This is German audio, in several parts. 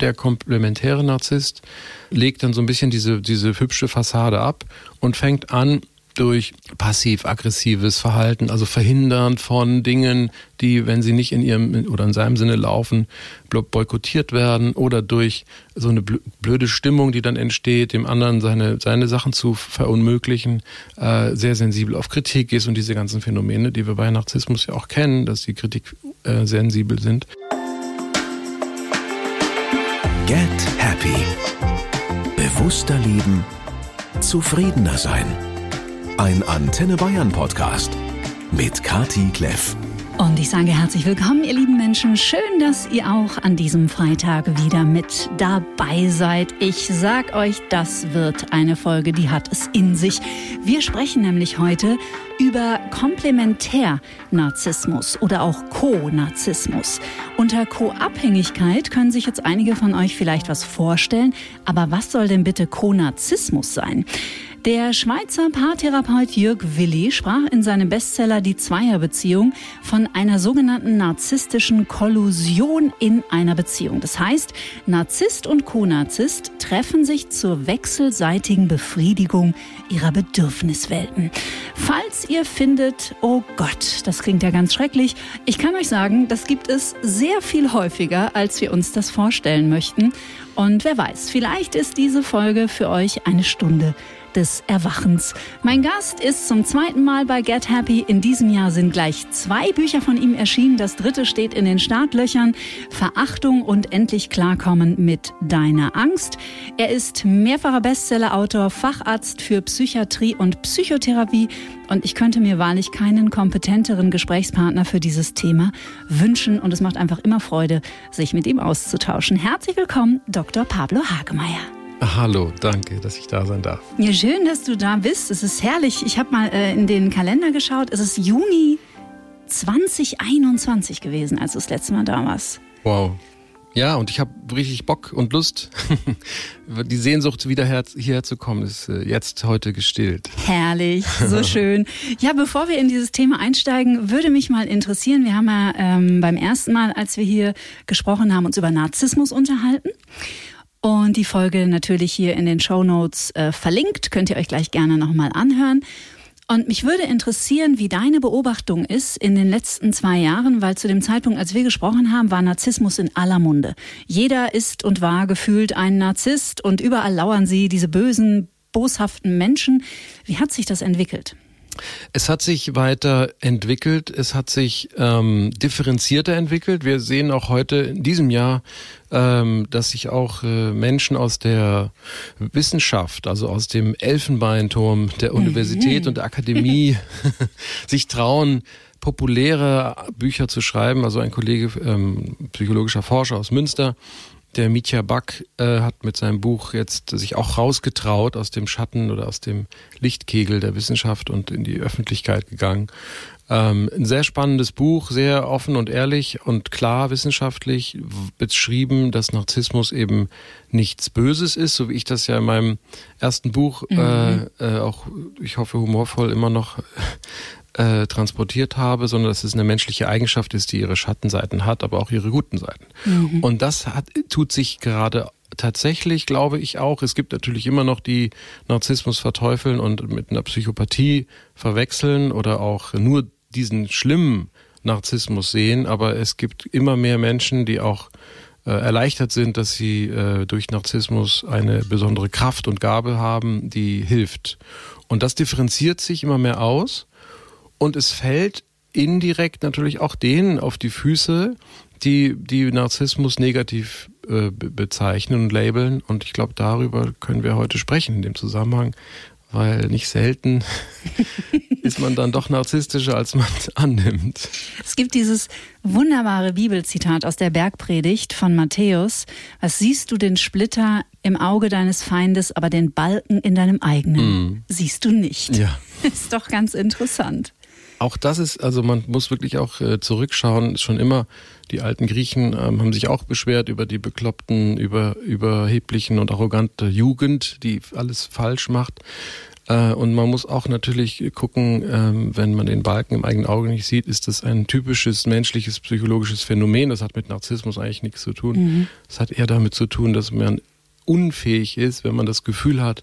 Der komplementäre Narzisst legt dann so ein bisschen diese, diese hübsche Fassade ab und fängt an, durch passiv-aggressives Verhalten, also Verhindern von Dingen, die, wenn sie nicht in ihrem oder in seinem Sinne laufen, boykottiert werden oder durch so eine blöde Stimmung, die dann entsteht, dem anderen seine, seine Sachen zu verunmöglichen, äh, sehr sensibel auf Kritik ist und diese ganzen Phänomene, die wir bei Narzissmus ja auch kennen, dass die Kritik äh, sensibel sind. Get Happy. Bewusster leben, zufriedener sein. Ein Antenne Bayern Podcast mit Kati Kleff. Und ich sage herzlich willkommen, ihr lieben Menschen. Schön, dass ihr auch an diesem Freitag wieder mit dabei seid. Ich sag euch, das wird eine Folge, die hat es in sich. Wir sprechen nämlich heute über Komplementärnarzissmus oder auch Co-Narzissmus. Unter Co-Abhängigkeit können sich jetzt einige von euch vielleicht was vorstellen. Aber was soll denn bitte Co-Narzissmus sein? Der Schweizer Paartherapeut Jörg Willi sprach in seinem Bestseller Die Zweierbeziehung von einer sogenannten narzisstischen Kollusion in einer Beziehung. Das heißt, Narzisst und Co-Narzisst treffen sich zur wechselseitigen Befriedigung ihrer Bedürfniswelten. Falls ihr findet, oh Gott, das klingt ja ganz schrecklich, ich kann euch sagen, das gibt es sehr viel häufiger, als wir uns das vorstellen möchten. Und wer weiß, vielleicht ist diese Folge für euch eine Stunde des Erwachens. Mein Gast ist zum zweiten Mal bei Get Happy. In diesem Jahr sind gleich zwei Bücher von ihm erschienen. Das dritte steht in den Startlöchern. Verachtung und endlich klarkommen mit deiner Angst. Er ist mehrfacher Bestsellerautor, Facharzt für Psychiatrie und Psychotherapie. Und ich könnte mir wahrlich keinen kompetenteren Gesprächspartner für dieses Thema wünschen. Und es macht einfach immer Freude, sich mit ihm auszutauschen. Herzlich willkommen, Dr. Pablo Hagemeyer. Hallo, danke, dass ich da sein darf. Ja, schön, dass du da bist. Es ist herrlich. Ich habe mal äh, in den Kalender geschaut. Es ist Juni 2021 gewesen, als du das letzte Mal da warst. Wow. Ja, und ich habe richtig Bock und Lust. Die Sehnsucht, wieder her, hierher zu kommen, ist äh, jetzt heute gestillt. Herrlich, so schön. Ja, bevor wir in dieses Thema einsteigen, würde mich mal interessieren, wir haben ja ähm, beim ersten Mal, als wir hier gesprochen haben, uns über Narzissmus unterhalten. Und die Folge natürlich hier in den Show Notes äh, verlinkt. Könnt ihr euch gleich gerne nochmal anhören. Und mich würde interessieren, wie deine Beobachtung ist in den letzten zwei Jahren, weil zu dem Zeitpunkt, als wir gesprochen haben, war Narzissmus in aller Munde. Jeder ist und war gefühlt ein Narzisst und überall lauern sie, diese bösen, boshaften Menschen. Wie hat sich das entwickelt? Es hat sich weiter entwickelt, es hat sich ähm, differenzierter entwickelt. Wir sehen auch heute in diesem Jahr, ähm, dass sich auch äh, Menschen aus der Wissenschaft, also aus dem Elfenbeinturm der mhm. Universität und der Akademie, sich trauen, populäre Bücher zu schreiben. Also ein Kollege, ähm, psychologischer Forscher aus Münster, der Mitya Back äh, hat mit seinem Buch jetzt sich auch rausgetraut aus dem Schatten oder aus dem Lichtkegel der Wissenschaft und in die Öffentlichkeit gegangen. Ähm, ein sehr spannendes Buch, sehr offen und ehrlich und klar wissenschaftlich beschrieben, dass Narzissmus eben nichts Böses ist, so wie ich das ja in meinem ersten Buch mhm. äh, äh, auch, ich hoffe, humorvoll immer noch äh, transportiert habe, sondern dass es eine menschliche Eigenschaft ist, die ihre Schattenseiten hat, aber auch ihre guten Seiten. Mhm. Und das hat, tut sich gerade tatsächlich, glaube ich auch. Es gibt natürlich immer noch die Narzissmus verteufeln und mit einer Psychopathie verwechseln oder auch nur diesen schlimmen Narzissmus sehen, aber es gibt immer mehr Menschen, die auch äh, erleichtert sind, dass sie äh, durch Narzissmus eine besondere Kraft und Gabe haben, die hilft. Und das differenziert sich immer mehr aus. Und es fällt indirekt natürlich auch denen auf die Füße, die, die Narzissmus negativ äh, bezeichnen und labeln. Und ich glaube, darüber können wir heute sprechen in dem Zusammenhang, weil nicht selten ist man dann doch narzisstischer, als man annimmt. Es gibt dieses wunderbare Bibelzitat aus der Bergpredigt von Matthäus. Was siehst du den Splitter im Auge deines Feindes, aber den Balken in deinem eigenen? Mm. Siehst du nicht. Ja. Ist doch ganz interessant. Auch das ist, also man muss wirklich auch äh, zurückschauen, schon immer, die alten Griechen ähm, haben sich auch beschwert über die bekloppten, über, überheblichen und arrogante Jugend, die alles falsch macht. Äh, und man muss auch natürlich gucken, ähm, wenn man den Balken im eigenen Auge nicht sieht, ist das ein typisches menschliches psychologisches Phänomen. Das hat mit Narzissmus eigentlich nichts zu tun. Mhm. Das hat eher damit zu tun, dass man unfähig ist, wenn man das Gefühl hat,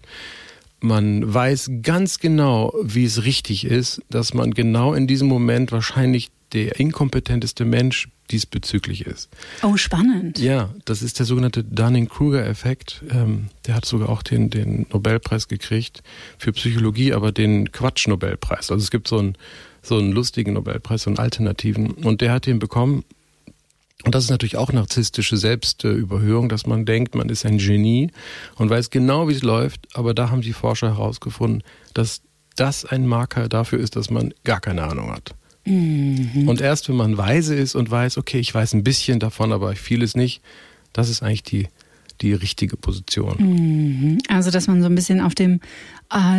man weiß ganz genau, wie es richtig ist, dass man genau in diesem Moment wahrscheinlich der inkompetenteste Mensch diesbezüglich ist. Oh, spannend. Ja, das ist der sogenannte Dunning-Kruger-Effekt. Ähm, der hat sogar auch den, den Nobelpreis gekriegt für Psychologie, aber den Quatsch-Nobelpreis. Also es gibt so einen, so einen lustigen Nobelpreis, so einen alternativen. Und der hat den bekommen, und das ist natürlich auch narzisstische Selbstüberhöhung, dass man denkt, man ist ein Genie und weiß genau, wie es läuft. Aber da haben die Forscher herausgefunden, dass das ein Marker dafür ist, dass man gar keine Ahnung hat. Mhm. Und erst wenn man weise ist und weiß, okay, ich weiß ein bisschen davon, aber vieles nicht, das ist eigentlich die, die richtige Position. Mhm. Also, dass man so ein bisschen auf dem,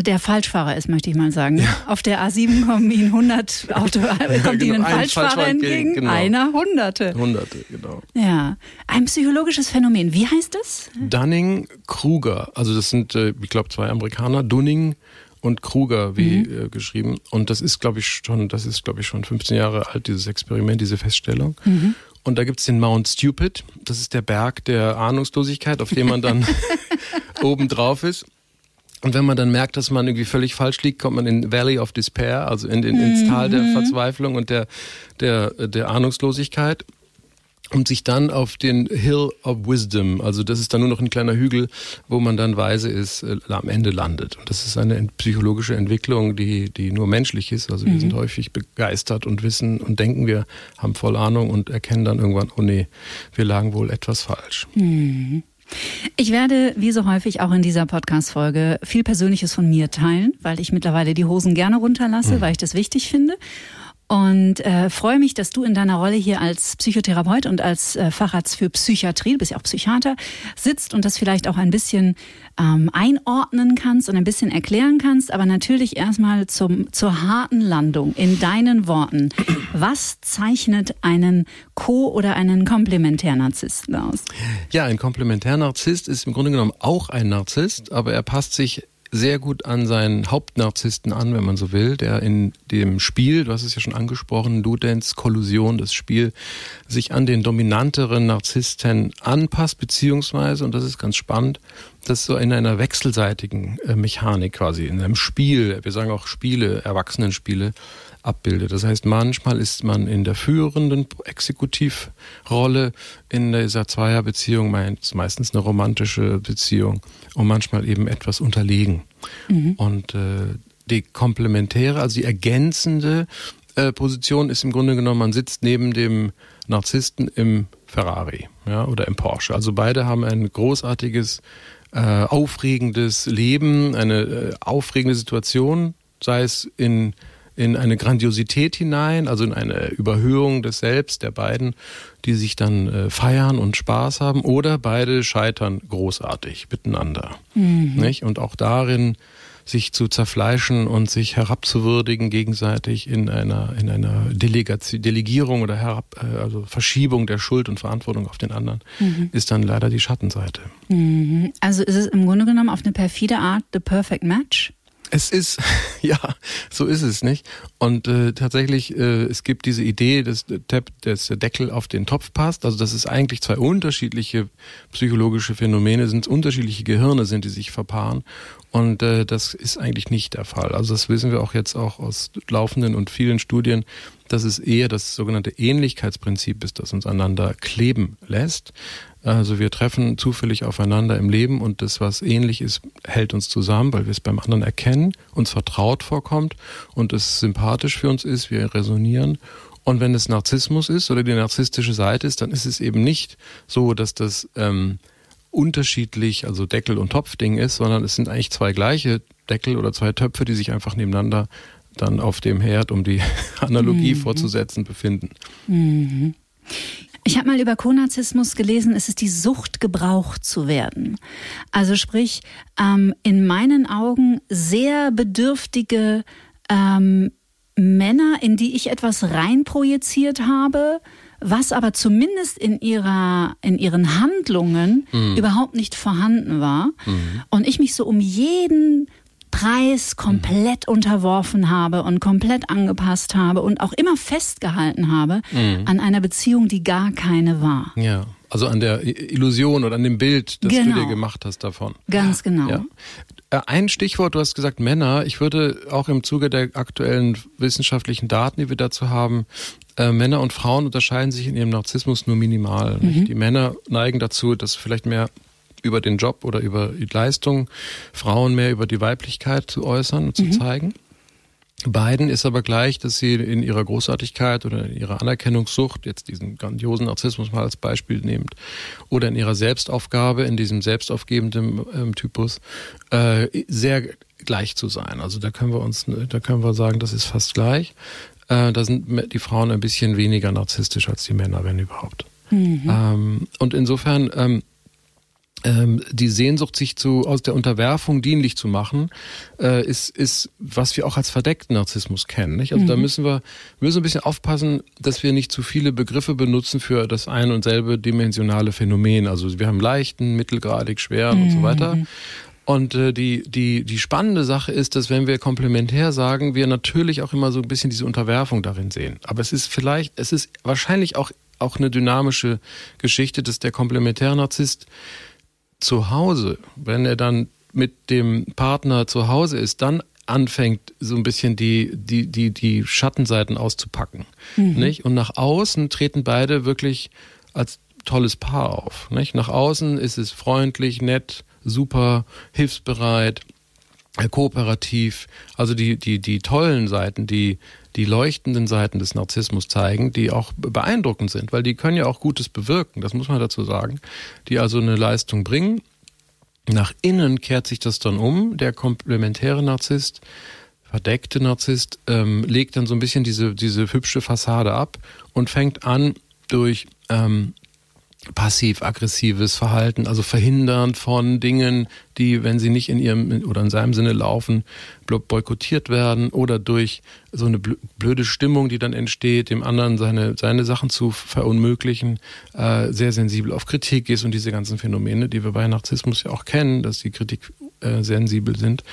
der Falschfahrer ist, möchte ich mal sagen. Ja. Auf der A7 kommen Ihnen 100 Auto, äh, kommt genau, Ihnen ein Falschfahrer, Falschfahrer entgegen, genau. einer Hunderte. Hunderte, genau. Ja, ein psychologisches Phänomen. Wie heißt es? Dunning-Kruger. Also das sind, äh, ich glaube, zwei Amerikaner. Dunning und Kruger wie mhm. äh, geschrieben. Und das ist, glaube ich, schon, das ist, glaube ich, schon 15 Jahre alt, dieses Experiment, diese Feststellung. Mhm. Und da gibt's den Mount Stupid. Das ist der Berg der Ahnungslosigkeit, auf dem man dann oben drauf ist. Und wenn man dann merkt, dass man irgendwie völlig falsch liegt, kommt man in Valley of Despair, also in den, ins Tal der mhm. Verzweiflung und der, der, der Ahnungslosigkeit und sich dann auf den Hill of Wisdom, also das ist dann nur noch ein kleiner Hügel, wo man dann weise ist, äh, am Ende landet. Und das ist eine psychologische Entwicklung, die, die nur menschlich ist. Also wir mhm. sind häufig begeistert und wissen und denken, wir haben voll Ahnung und erkennen dann irgendwann, oh nee, wir lagen wohl etwas falsch. Mhm. Ich werde, wie so häufig auch in dieser Podcast-Folge, viel Persönliches von mir teilen, weil ich mittlerweile die Hosen gerne runterlasse, mhm. weil ich das wichtig finde und äh, freue mich, dass du in deiner Rolle hier als Psychotherapeut und als äh, Facharzt für Psychiatrie, du bist ja auch Psychiater, sitzt und das vielleicht auch ein bisschen ähm, einordnen kannst und ein bisschen erklären kannst, aber natürlich erstmal zum, zur harten Landung in deinen Worten. Was zeichnet einen Co- oder einen Komplementärnarzissten aus? Ja, ein Komplementärnarzisst ist im Grunde genommen auch ein Narzisst, aber er passt sich sehr gut an seinen Hauptnarzissten an, wenn man so will, der in dem Spiel, du hast es ja schon angesprochen, Ludens Kollusion, das Spiel, sich an den dominanteren Narzissten anpasst, beziehungsweise, und das ist ganz spannend, das so in einer wechselseitigen äh, Mechanik quasi, in einem Spiel, wir sagen auch Spiele, Erwachsenenspiele, abbildet. Das heißt, manchmal ist man in der führenden Exekutivrolle in dieser Zweierbeziehung, meistens eine romantische Beziehung und manchmal eben etwas unterlegen. Mhm. Und äh, die komplementäre, also die ergänzende äh, Position ist im Grunde genommen, man sitzt neben dem Narzissten im Ferrari ja, oder im Porsche. Also beide haben ein großartiges, äh, aufregendes Leben, eine äh, aufregende Situation, sei es in in eine Grandiosität hinein, also in eine Überhöhung des Selbst der beiden, die sich dann äh, feiern und Spaß haben, oder beide scheitern großartig miteinander. Mhm. Nicht? Und auch darin sich zu zerfleischen und sich herabzuwürdigen gegenseitig in einer in einer Delegation, Delegierung oder herab, äh, also Verschiebung der Schuld und Verantwortung auf den anderen mhm. ist dann leider die Schattenseite. Mhm. Also ist es im Grunde genommen auf eine perfide Art the perfect match? Es ist, ja, so ist es nicht. Und äh, tatsächlich, äh, es gibt diese Idee, dass, dass der Deckel auf den Topf passt. Also dass es eigentlich zwei unterschiedliche psychologische Phänomene sind, unterschiedliche Gehirne sind, die sich verpaaren. Und äh, das ist eigentlich nicht der Fall. Also das wissen wir auch jetzt auch aus laufenden und vielen Studien, dass es eher das sogenannte Ähnlichkeitsprinzip ist, das uns aneinander kleben lässt. Also wir treffen zufällig aufeinander im Leben und das, was ähnlich ist, hält uns zusammen, weil wir es beim anderen erkennen, uns vertraut vorkommt und es sympathisch für uns ist, wir resonieren. Und wenn es Narzissmus ist oder die narzisstische Seite ist, dann ist es eben nicht so, dass das ähm, unterschiedlich, also Deckel- und Topfding ist, sondern es sind eigentlich zwei gleiche Deckel oder zwei Töpfe, die sich einfach nebeneinander dann auf dem Herd, um die Analogie mhm. fortzusetzen, befinden. Mhm. Ich habe mal über Konarzismus gelesen, es ist die Sucht, gebraucht zu werden. Also sprich, ähm, in meinen Augen sehr bedürftige ähm, Männer, in die ich etwas reinprojiziert habe, was aber zumindest in ihrer in ihren Handlungen mhm. überhaupt nicht vorhanden war mhm. und ich mich so um jeden Preis komplett mhm. unterworfen habe und komplett angepasst habe und auch immer festgehalten habe mhm. an einer Beziehung, die gar keine war. Ja. Also an der Illusion oder an dem Bild, das genau. du dir genau. gemacht hast davon. Ganz genau. Ja. Äh, ein Stichwort, du hast gesagt Männer. Ich würde auch im Zuge der aktuellen wissenschaftlichen Daten, die wir dazu haben, äh, Männer und Frauen unterscheiden sich in ihrem Narzissmus nur minimal. Mhm. Die Männer neigen dazu, dass vielleicht mehr über den Job oder über die Leistung, Frauen mehr über die Weiblichkeit zu äußern und zu mhm. zeigen. Beiden ist aber gleich, dass sie in ihrer Großartigkeit oder in ihrer Anerkennungssucht, jetzt diesen grandiosen Narzissmus mal als Beispiel nehmt, oder in ihrer Selbstaufgabe, in diesem selbstaufgebenden ähm, Typus, äh, sehr gleich zu sein. Also da können wir uns, da können wir sagen, das ist fast gleich. Äh, da sind die Frauen ein bisschen weniger narzisstisch als die Männer, wenn überhaupt. Mhm. Ähm, und insofern ähm, die Sehnsucht, sich zu, aus der Unterwerfung dienlich zu machen, äh, ist, ist, was wir auch als verdeckten Narzissmus kennen. Nicht? Also mhm. da müssen wir, müssen ein bisschen aufpassen, dass wir nicht zu viele Begriffe benutzen für das ein und selbe dimensionale Phänomen. Also wir haben leichten, mittelgradig, schweren mhm. und so mhm. weiter. Und äh, die, die, die spannende Sache ist, dass wenn wir komplementär sagen, wir natürlich auch immer so ein bisschen diese Unterwerfung darin sehen. Aber es ist vielleicht, es ist wahrscheinlich auch, auch eine dynamische Geschichte, dass der Komplementärnarzisst zu Hause, wenn er dann mit dem Partner zu Hause ist, dann anfängt, so ein bisschen die, die, die, die Schattenseiten auszupacken. Mhm. Nicht? Und nach außen treten beide wirklich als tolles Paar auf. Nicht? Nach außen ist es freundlich, nett, super, hilfsbereit, kooperativ. Also die, die, die tollen Seiten, die, die leuchtenden Seiten des Narzissmus zeigen, die auch beeindruckend sind, weil die können ja auch Gutes bewirken, das muss man dazu sagen, die also eine Leistung bringen. Nach innen kehrt sich das dann um, der komplementäre Narzisst, verdeckte Narzisst, ähm, legt dann so ein bisschen diese, diese hübsche Fassade ab und fängt an, durch ähm, passiv-aggressives Verhalten, also verhindern von Dingen, die, wenn sie nicht in ihrem oder in seinem Sinne laufen, boykottiert werden oder durch so eine blöde Stimmung, die dann entsteht, dem anderen seine, seine Sachen zu verunmöglichen, äh, sehr sensibel auf Kritik ist und diese ganzen Phänomene, die wir bei Narzissmus ja auch kennen, dass die Kritik äh, sensibel sind.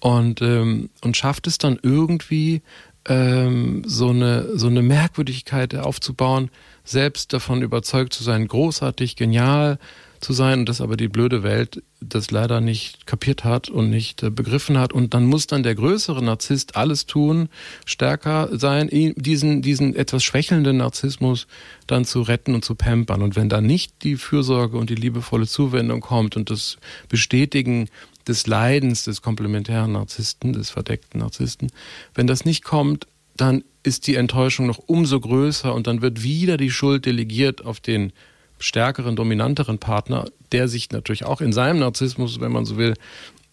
Und, ähm, und schafft es dann irgendwie ähm, so eine so eine Merkwürdigkeit aufzubauen, selbst davon überzeugt zu sein, großartig, genial zu sein und dass aber die blöde Welt das leider nicht kapiert hat und nicht äh, begriffen hat. Und dann muss dann der größere Narzisst alles tun, stärker sein, diesen diesen etwas schwächelnden Narzissmus dann zu retten und zu pampern. Und wenn dann nicht die Fürsorge und die liebevolle Zuwendung kommt und das Bestätigen des Leidens des komplementären Narzissten, des verdeckten Narzissten, wenn das nicht kommt, dann ist die Enttäuschung noch umso größer und dann wird wieder die Schuld delegiert auf den stärkeren, dominanteren Partner, der sich natürlich auch in seinem Narzissmus, wenn man so will,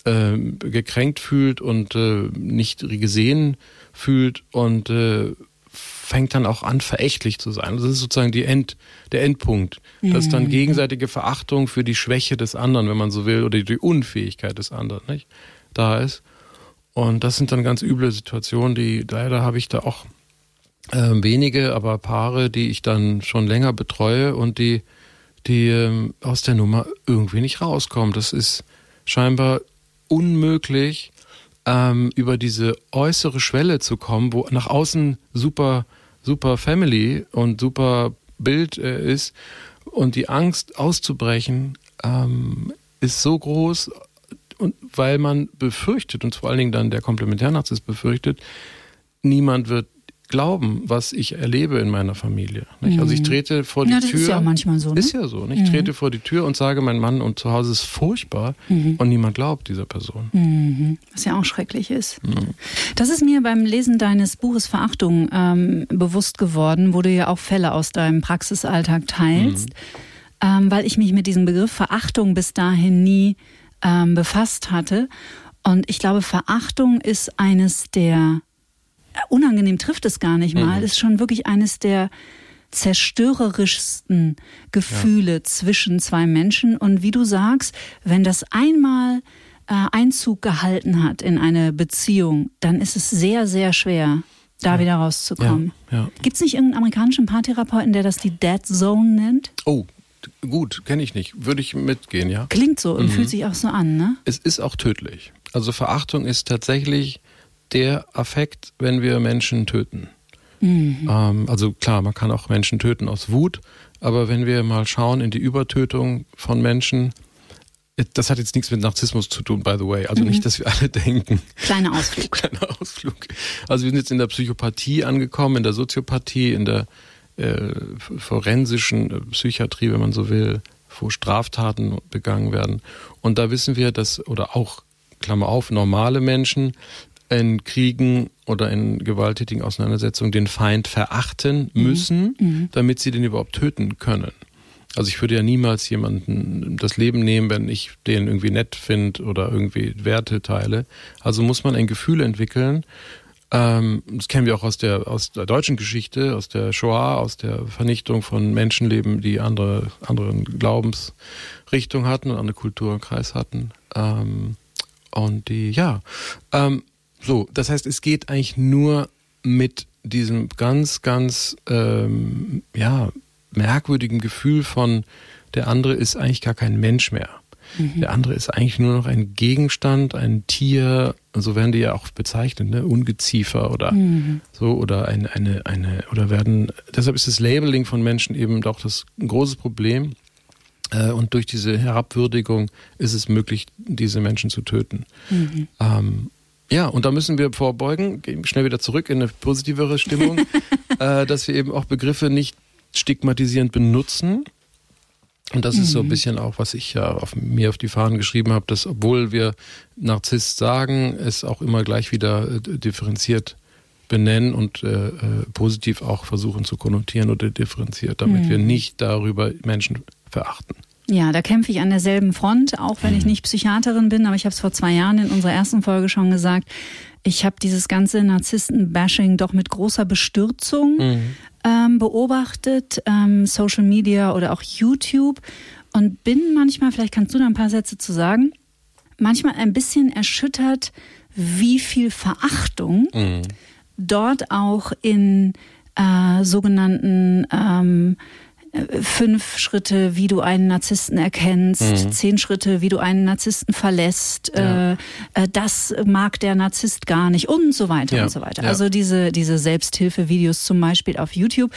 äh, gekränkt fühlt und äh, nicht gesehen fühlt und äh, fängt dann auch an, verächtlich zu sein. Das ist sozusagen die End, der Endpunkt. Das ist dann mhm. gegenseitige Verachtung für die Schwäche des anderen, wenn man so will, oder die Unfähigkeit des anderen, nicht? Da ist. Und das sind dann ganz üble Situationen, die leider habe ich da auch äh, wenige, aber Paare, die ich dann schon länger betreue und die, die äh, aus der Nummer irgendwie nicht rauskommen. Das ist scheinbar unmöglich, ähm, über diese äußere Schwelle zu kommen, wo nach außen super, super Family und super Bild äh, ist und die Angst auszubrechen ähm, ist so groß, und weil man befürchtet, und vor allen Dingen dann der Komplementärnarzisst befürchtet, niemand wird glauben, was ich erlebe in meiner Familie. Nicht? Also ich mhm. trete vor die ja, das Tür. Ist ja auch manchmal so. Ne? Ist ja so. Nicht? Ich mhm. trete vor die Tür und sage, mein Mann und zu Hause ist furchtbar mhm. und niemand glaubt dieser Person. Mhm. Was ja auch schrecklich ist. Mhm. Das ist mir beim Lesen deines Buches Verachtung ähm, bewusst geworden, wo du ja auch Fälle aus deinem Praxisalltag teilst, mhm. ähm, weil ich mich mit diesem Begriff Verachtung bis dahin nie ähm, befasst hatte. Und ich glaube, Verachtung ist eines der, unangenehm trifft es gar nicht mal, mhm. ist schon wirklich eines der zerstörerischsten Gefühle ja. zwischen zwei Menschen. Und wie du sagst, wenn das einmal äh, Einzug gehalten hat in eine Beziehung, dann ist es sehr, sehr schwer, da ja. wieder rauszukommen. Ja. Gibt es nicht irgendeinen amerikanischen Paartherapeuten, der das die Dead Zone nennt? Oh, gut, kenne ich nicht. Würde ich mitgehen, ja. Klingt so und mhm. fühlt sich auch so an, ne? Es ist auch tödlich. Also Verachtung ist tatsächlich der Affekt, wenn wir Menschen töten. Mhm. Ähm, also klar, man kann auch Menschen töten aus Wut, aber wenn wir mal schauen in die Übertötung von Menschen, das hat jetzt nichts mit Narzissmus zu tun, by the way. Also mhm. nicht, dass wir alle denken. Kleiner Ausflug. Kleiner Ausflug. Also wir sind jetzt in der Psychopathie angekommen, in der Soziopathie, in der äh, forensischen äh, Psychiatrie, wenn man so will, wo Straftaten begangen werden. Und da wissen wir, dass, oder auch, Klammer auf, normale Menschen in Kriegen oder in gewalttätigen Auseinandersetzungen den Feind verachten mhm. müssen, mhm. damit sie den überhaupt töten können. Also ich würde ja niemals jemanden das Leben nehmen, wenn ich den irgendwie nett finde oder irgendwie Werte teile. Also muss man ein Gefühl entwickeln. Ähm, das kennen wir auch aus der, aus der deutschen Geschichte, aus der Shoah, aus der Vernichtung von Menschenleben, die andere, anderen Glaubensrichtung hatten und andere Kulturkreis hatten. Ähm, und die, ja, ähm, so, das heißt, es geht eigentlich nur mit diesem ganz, ganz, ähm, ja, merkwürdigen Gefühl von, der andere ist eigentlich gar kein Mensch mehr. Mhm. Der andere ist eigentlich nur noch ein Gegenstand, ein Tier, so werden die ja auch bezeichnet, ne? Ungeziefer oder mhm. so oder eine, eine, eine, oder werden, deshalb ist das Labeling von Menschen eben doch das ein großes Problem. Äh, und durch diese Herabwürdigung ist es möglich, diese Menschen zu töten. Mhm. Ähm, ja, und da müssen wir vorbeugen, gehen schnell wieder zurück in eine positivere Stimmung, äh, dass wir eben auch Begriffe nicht stigmatisierend benutzen. Und das mhm. ist so ein mhm. bisschen auch, was ich ja auf mir auf die Fahnen geschrieben habe, dass obwohl wir Narzisst sagen, es auch immer gleich wieder äh, differenziert benennen und äh, äh, positiv auch versuchen zu konnotieren oder differenziert, damit mhm. wir nicht darüber Menschen verachten. Ja, da kämpfe ich an derselben Front, auch wenn ich mhm. nicht Psychiaterin bin, aber ich habe es vor zwei Jahren in unserer ersten Folge schon gesagt. Ich habe dieses ganze Narzissten-Bashing doch mit großer Bestürzung mhm. ähm, beobachtet, ähm, Social Media oder auch YouTube und bin manchmal, vielleicht kannst du da ein paar Sätze zu sagen, manchmal ein bisschen erschüttert, wie viel Verachtung mhm. dort auch in äh, sogenannten ähm, fünf Schritte, wie du einen Narzissten erkennst, mhm. zehn Schritte, wie du einen Narzissten verlässt, ja. äh, äh das mag der Narzisst gar nicht und so weiter ja. und so weiter. Ja. Also diese, diese Selbsthilfevideos zum Beispiel auf YouTube.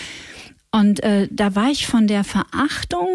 Und äh, da war ich von der Verachtung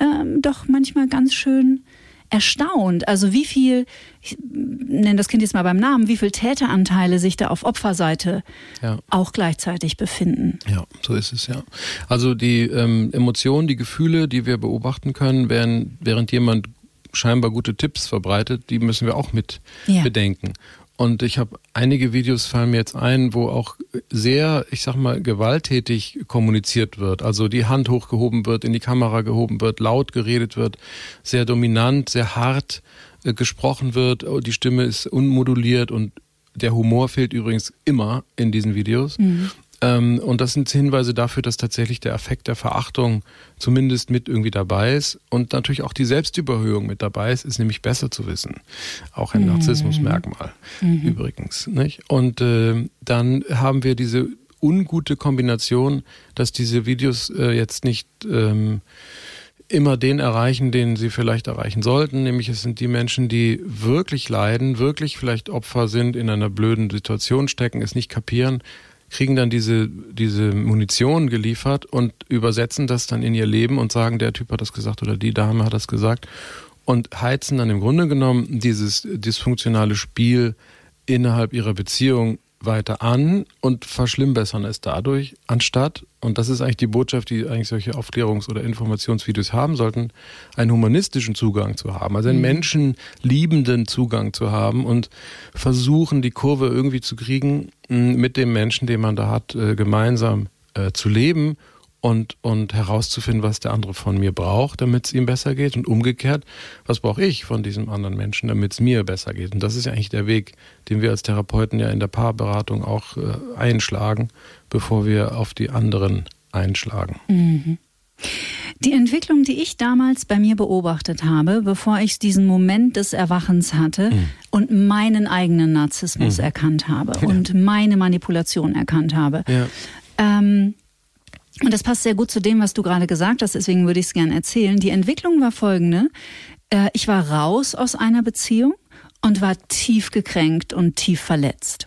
äh, doch manchmal ganz schön erstaunt. Also wie viel, ich nenne das Kind jetzt mal beim Namen, wie viel Täteranteile sich da auf Opferseite ja. auch gleichzeitig befinden. Ja, so ist es ja. Also die ähm, Emotionen, die Gefühle, die wir beobachten können, während, während jemand scheinbar gute Tipps verbreitet, die müssen wir auch mit ja. bedenken. Und ich habe einige Videos fallen mir jetzt ein, wo auch sehr, ich sag mal, gewalttätig kommuniziert wird. Also die Hand hochgehoben wird, in die Kamera gehoben wird, laut geredet wird, sehr dominant, sehr hart äh, gesprochen wird. Oh, die Stimme ist unmoduliert und der Humor fehlt übrigens immer in diesen Videos. Mhm. Ähm, und das sind Hinweise dafür, dass tatsächlich der Affekt der Verachtung zumindest mit irgendwie dabei ist und natürlich auch die Selbstüberhöhung mit dabei ist, ist nämlich besser zu wissen. Auch ein mhm. Narzissmusmerkmal mhm. übrigens. Nicht? Und äh, dann haben wir diese ungute Kombination, dass diese Videos äh, jetzt nicht ähm, immer den erreichen, den sie vielleicht erreichen sollten, nämlich es sind die Menschen, die wirklich leiden, wirklich vielleicht Opfer sind, in einer blöden Situation stecken, es nicht kapieren, kriegen dann diese, diese Munition geliefert und übersetzen das dann in ihr Leben und sagen, der Typ hat das gesagt oder die Dame hat das gesagt und heizen dann im Grunde genommen dieses dysfunktionale Spiel innerhalb ihrer Beziehung weiter an und verschlimmbessern es dadurch, anstatt, und das ist eigentlich die Botschaft, die eigentlich solche Aufklärungs- oder Informationsvideos haben sollten, einen humanistischen Zugang zu haben, also einen mhm. menschenliebenden Zugang zu haben und versuchen, die Kurve irgendwie zu kriegen, mit dem Menschen, den man da hat, äh, gemeinsam äh, zu leben und, und herauszufinden, was der andere von mir braucht, damit es ihm besser geht und umgekehrt, was brauche ich von diesem anderen Menschen, damit es mir besser geht. Und das ist ja eigentlich der Weg, den wir als Therapeuten ja in der Paarberatung auch äh, einschlagen, bevor wir auf die anderen einschlagen. Mhm. Die Entwicklung, die ich damals bei mir beobachtet habe, bevor ich diesen Moment des Erwachens hatte mhm. und meinen eigenen Narzissmus mhm. erkannt habe ja. und meine Manipulation erkannt habe. Ja. Ähm, und das passt sehr gut zu dem, was du gerade gesagt hast, deswegen würde ich es gerne erzählen. Die Entwicklung war folgende. Äh, ich war raus aus einer Beziehung und war tief gekränkt und tief verletzt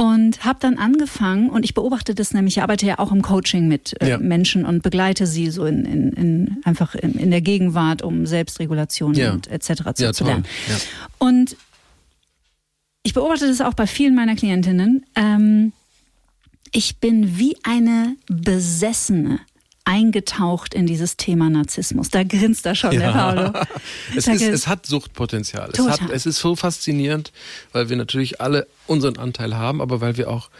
und habe dann angefangen und ich beobachte das nämlich, ich arbeite ja auch im Coaching mit äh, ja. Menschen und begleite sie so in, in, in einfach in, in der Gegenwart, um Selbstregulation ja. und etc. zu, ja, zu lernen. Und ich beobachte das auch bei vielen meiner Klientinnen. Ähm, ich bin wie eine Besessene eingetaucht in dieses Thema Narzissmus. Da grinst er schon, ja. der Paolo. es, ist, es hat Suchtpotenzial. Es, hat, es, ist so faszinierend, weil wir natürlich alle unseren Anteil haben, aber weil wir auch,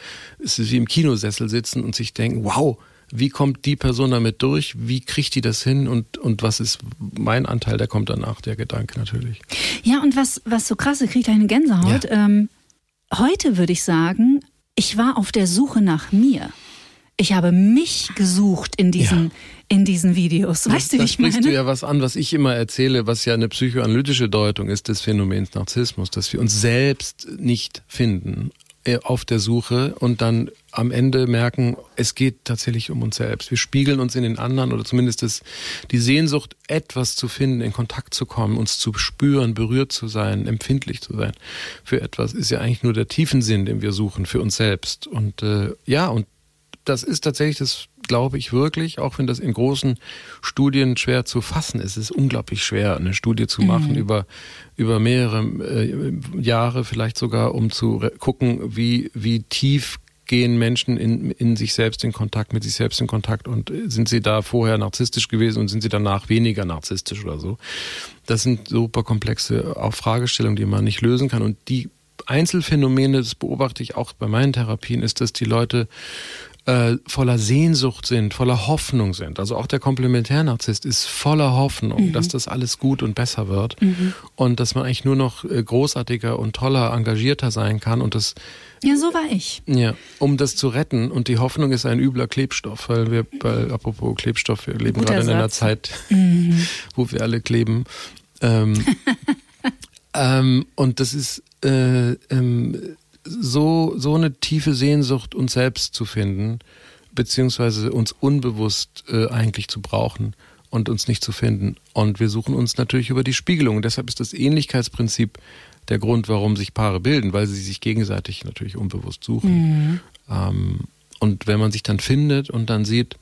es ist wie im Kinosessel sitzen und sich denken, wow, wie kommt die Person damit durch? Wie kriegt die das hin? Und, und was ist mein Anteil? Der kommt danach, der Gedanke natürlich. Ja, und was, was so krass, kriegt eine Gänsehaut. Ja. Ähm, heute würde ich sagen, ich war auf der Suche nach mir ich habe mich gesucht in diesen, ja. in diesen Videos. Weißt das, du, wie ich meine? Da sprichst du ja was an, was ich immer erzähle, was ja eine psychoanalytische Deutung ist des Phänomens Narzissmus, dass wir uns selbst nicht finden auf der Suche und dann am Ende merken, es geht tatsächlich um uns selbst. Wir spiegeln uns in den anderen oder zumindest das, die Sehnsucht, etwas zu finden, in Kontakt zu kommen, uns zu spüren, berührt zu sein, empfindlich zu sein für etwas, ist ja eigentlich nur der tiefen Sinn, den wir suchen für uns selbst. Und äh, ja, und das ist tatsächlich, das glaube ich wirklich, auch wenn das in großen Studien schwer zu fassen ist. Es ist unglaublich schwer, eine Studie zu machen mhm. über, über mehrere äh, Jahre, vielleicht sogar, um zu gucken, wie, wie tief gehen Menschen in, in sich selbst in Kontakt, mit sich selbst in Kontakt und sind sie da vorher narzisstisch gewesen und sind sie danach weniger narzisstisch oder so. Das sind super komplexe auch Fragestellungen, die man nicht lösen kann und die Einzelfänomene, das beobachte ich auch bei meinen Therapien, ist, dass die Leute äh, voller Sehnsucht sind, voller Hoffnung sind. Also auch der Komplementärnarzisst ist voller Hoffnung, mhm. dass das alles gut und besser wird mhm. und dass man eigentlich nur noch äh, großartiger und toller, engagierter sein kann und das ja, so war ich. Ja, um das zu retten. Und die Hoffnung ist ein übler Klebstoff, weil wir, weil, apropos Klebstoff, wir leben Guter gerade in einer Zeit, mhm. wo wir alle kleben. Ähm, ähm, und das ist äh, ähm, so, so eine tiefe Sehnsucht, uns selbst zu finden, beziehungsweise uns unbewusst äh, eigentlich zu brauchen und uns nicht zu finden. Und wir suchen uns natürlich über die Spiegelung. Deshalb ist das Ähnlichkeitsprinzip der Grund, warum sich Paare bilden, weil sie sich gegenseitig natürlich unbewusst suchen. Mhm. Ähm, und wenn man sich dann findet und dann sieht,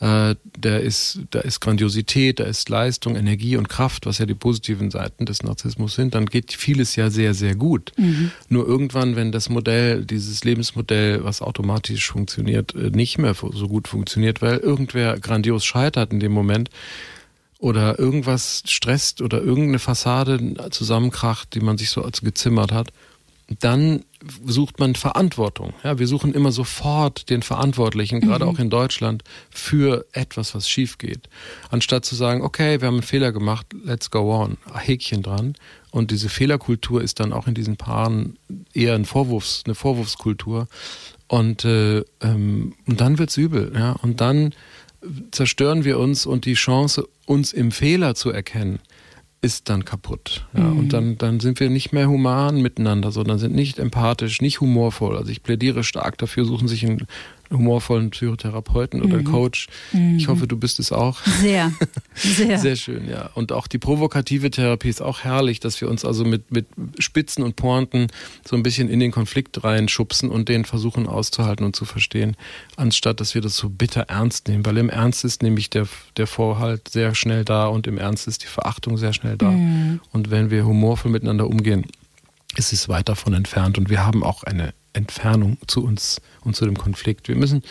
äh, da ist, da ist Grandiosität, da ist Leistung, Energie und Kraft, was ja die positiven Seiten des Narzissmus sind, dann geht vieles ja sehr, sehr gut. Mhm. Nur irgendwann, wenn das Modell, dieses Lebensmodell, was automatisch funktioniert, äh, nicht mehr so gut funktioniert, weil irgendwer grandios scheitert in dem Moment, oder irgendwas stresst oder irgendeine Fassade zusammenkracht, die man sich so als gezimmert hat, dann sucht man Verantwortung. Ja, wir suchen immer sofort den Verantwortlichen, gerade mhm. auch in Deutschland, für etwas, was schief geht. Anstatt zu sagen, okay, wir haben einen Fehler gemacht, let's go on, Häkchen dran. Und diese Fehlerkultur ist dann auch in diesen Paaren eher ein Vorwurfs, eine Vorwurfskultur. Und, äh, ähm, und dann wird's übel. Ja? Und dann zerstören wir uns und die Chance, uns im Fehler zu erkennen, ist dann kaputt. Ja, mhm. Und dann, dann sind wir nicht mehr human miteinander, sondern sind nicht empathisch, nicht humorvoll. Also ich plädiere stark dafür, suchen sich einen humorvollen Psychotherapeuten oder mhm. Coach. Mhm. Ich hoffe, du bist es auch. Sehr, sehr. Sehr schön, ja. Und auch die provokative Therapie ist auch herrlich, dass wir uns also mit, mit Spitzen und Pointen so ein bisschen in den Konflikt reinschubsen und den versuchen auszuhalten und zu verstehen, anstatt dass wir das so bitter ernst nehmen. Weil im Ernst ist nämlich der, der Vorhalt sehr schnell da und im Ernst ist die Verachtung sehr schnell da. Mhm. Und wenn wir humorvoll miteinander umgehen, ist es weit davon entfernt und wir haben auch eine Entfernung zu uns und zu dem Konflikt. Wir müssen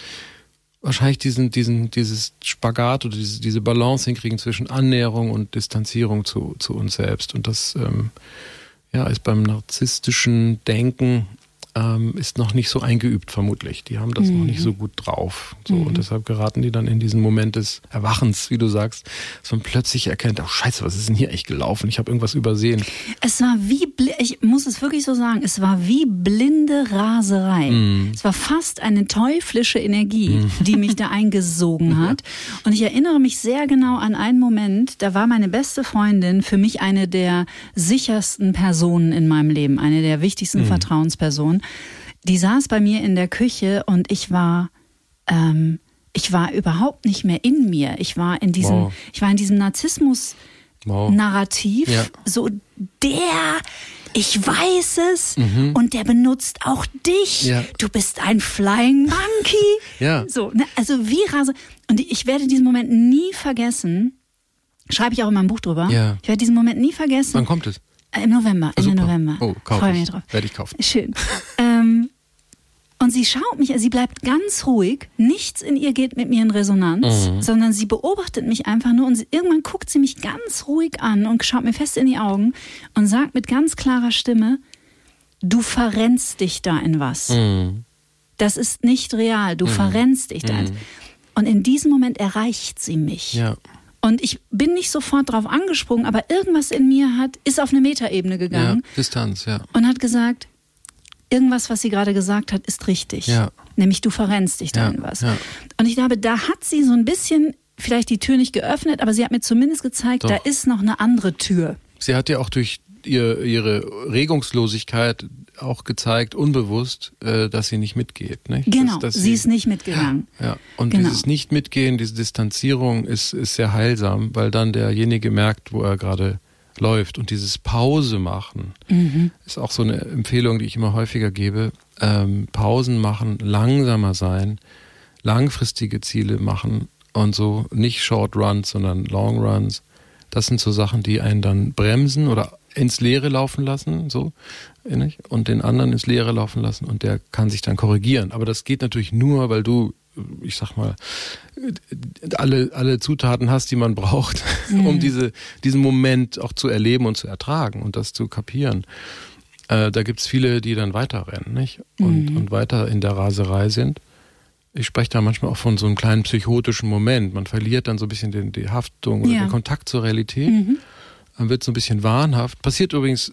wahrscheinlich diesen, diesen, dieses Spagat oder diese, diese Balance hinkriegen zwischen Annäherung und Distanzierung zu, zu uns selbst. Und das ähm, ja, ist beim narzisstischen Denken ähm, ist noch nicht so eingeübt, vermutlich. Die haben das mhm. noch nicht so gut drauf. So, mhm. Und deshalb geraten die dann in diesen Moment des Erwachens, wie du sagst, dass man plötzlich erkennt, oh scheiße, was ist denn hier echt gelaufen? Ich habe irgendwas übersehen. Es war wie, ich muss es wirklich so sagen, es war wie blinde Raserei. Mhm. Es war fast eine teuflische Energie, mhm. die mich da eingesogen hat. Und ich erinnere mich sehr genau an einen Moment, da war meine beste Freundin für mich eine der sichersten Personen in meinem Leben, eine der wichtigsten mhm. Vertrauenspersonen die saß bei mir in der Küche und ich war, ähm, ich war überhaupt nicht mehr in mir. Ich war in diesem, wow. ich war in diesem Narzissmus-Narrativ. Wow. Ja. So der, ich weiß es mhm. und der benutzt auch dich. Ja. Du bist ein Flying Monkey. ja. So, ne? also wie rase. Und ich werde diesen Moment nie vergessen. Schreibe ich auch in meinem Buch drüber. Ja. Ich werde diesen Moment nie vergessen. Wann kommt es? Äh, Im November, Ende November. Oh, kauf Freue mich drauf. Werde ich kaufen. Schön. ähm, und sie schaut mich, sie bleibt ganz ruhig, nichts in ihr geht mit mir in Resonanz, mhm. sondern sie beobachtet mich einfach nur und sie, irgendwann guckt sie mich ganz ruhig an und schaut mir fest in die Augen und sagt mit ganz klarer Stimme, du verrennst dich da in was. Mhm. Das ist nicht real, du mhm. verrennst dich da. Mhm. Und in diesem Moment erreicht sie mich. Ja. Und ich bin nicht sofort drauf angesprungen, aber irgendwas in mir hat, ist auf eine Metaebene gegangen. Ja, Distanz, ja. Und hat gesagt, irgendwas, was sie gerade gesagt hat, ist richtig. Ja. Nämlich du verrennst dich da ja, in was. Ja. Und ich glaube, da hat sie so ein bisschen vielleicht die Tür nicht geöffnet, aber sie hat mir zumindest gezeigt, Doch. da ist noch eine andere Tür. Sie hat ja auch durch ihr, ihre Regungslosigkeit auch gezeigt, unbewusst, äh, dass sie nicht mitgeht. Nicht? Genau, dass, dass sie, sie, ist nicht mitgegangen. Ja, und genau. dieses Nicht-Mitgehen, diese Distanzierung ist, ist sehr heilsam, weil dann derjenige merkt, wo er gerade läuft. Und dieses Pause machen mhm. ist auch so eine Empfehlung, die ich immer häufiger gebe. Ähm, Pausen machen, langsamer sein, langfristige Ziele machen und so nicht Short Runs, sondern Long Runs. Das sind so Sachen, die einen dann bremsen oder ins Leere laufen lassen, so, und den anderen ins Leere laufen lassen und der kann sich dann korrigieren. Aber das geht natürlich nur, weil du, ich sag mal, alle, alle Zutaten hast, die man braucht, mhm. um diese, diesen Moment auch zu erleben und zu ertragen und das zu kapieren. Äh, da gibt's viele, die dann weiterrennen, nicht? Und, mhm. und weiter in der Raserei sind. Ich spreche da manchmal auch von so einem kleinen psychotischen Moment. Man verliert dann so ein bisschen den, die Haftung oder ja. den Kontakt zur Realität. Mhm man wird so ein bisschen wahnhaft. Passiert übrigens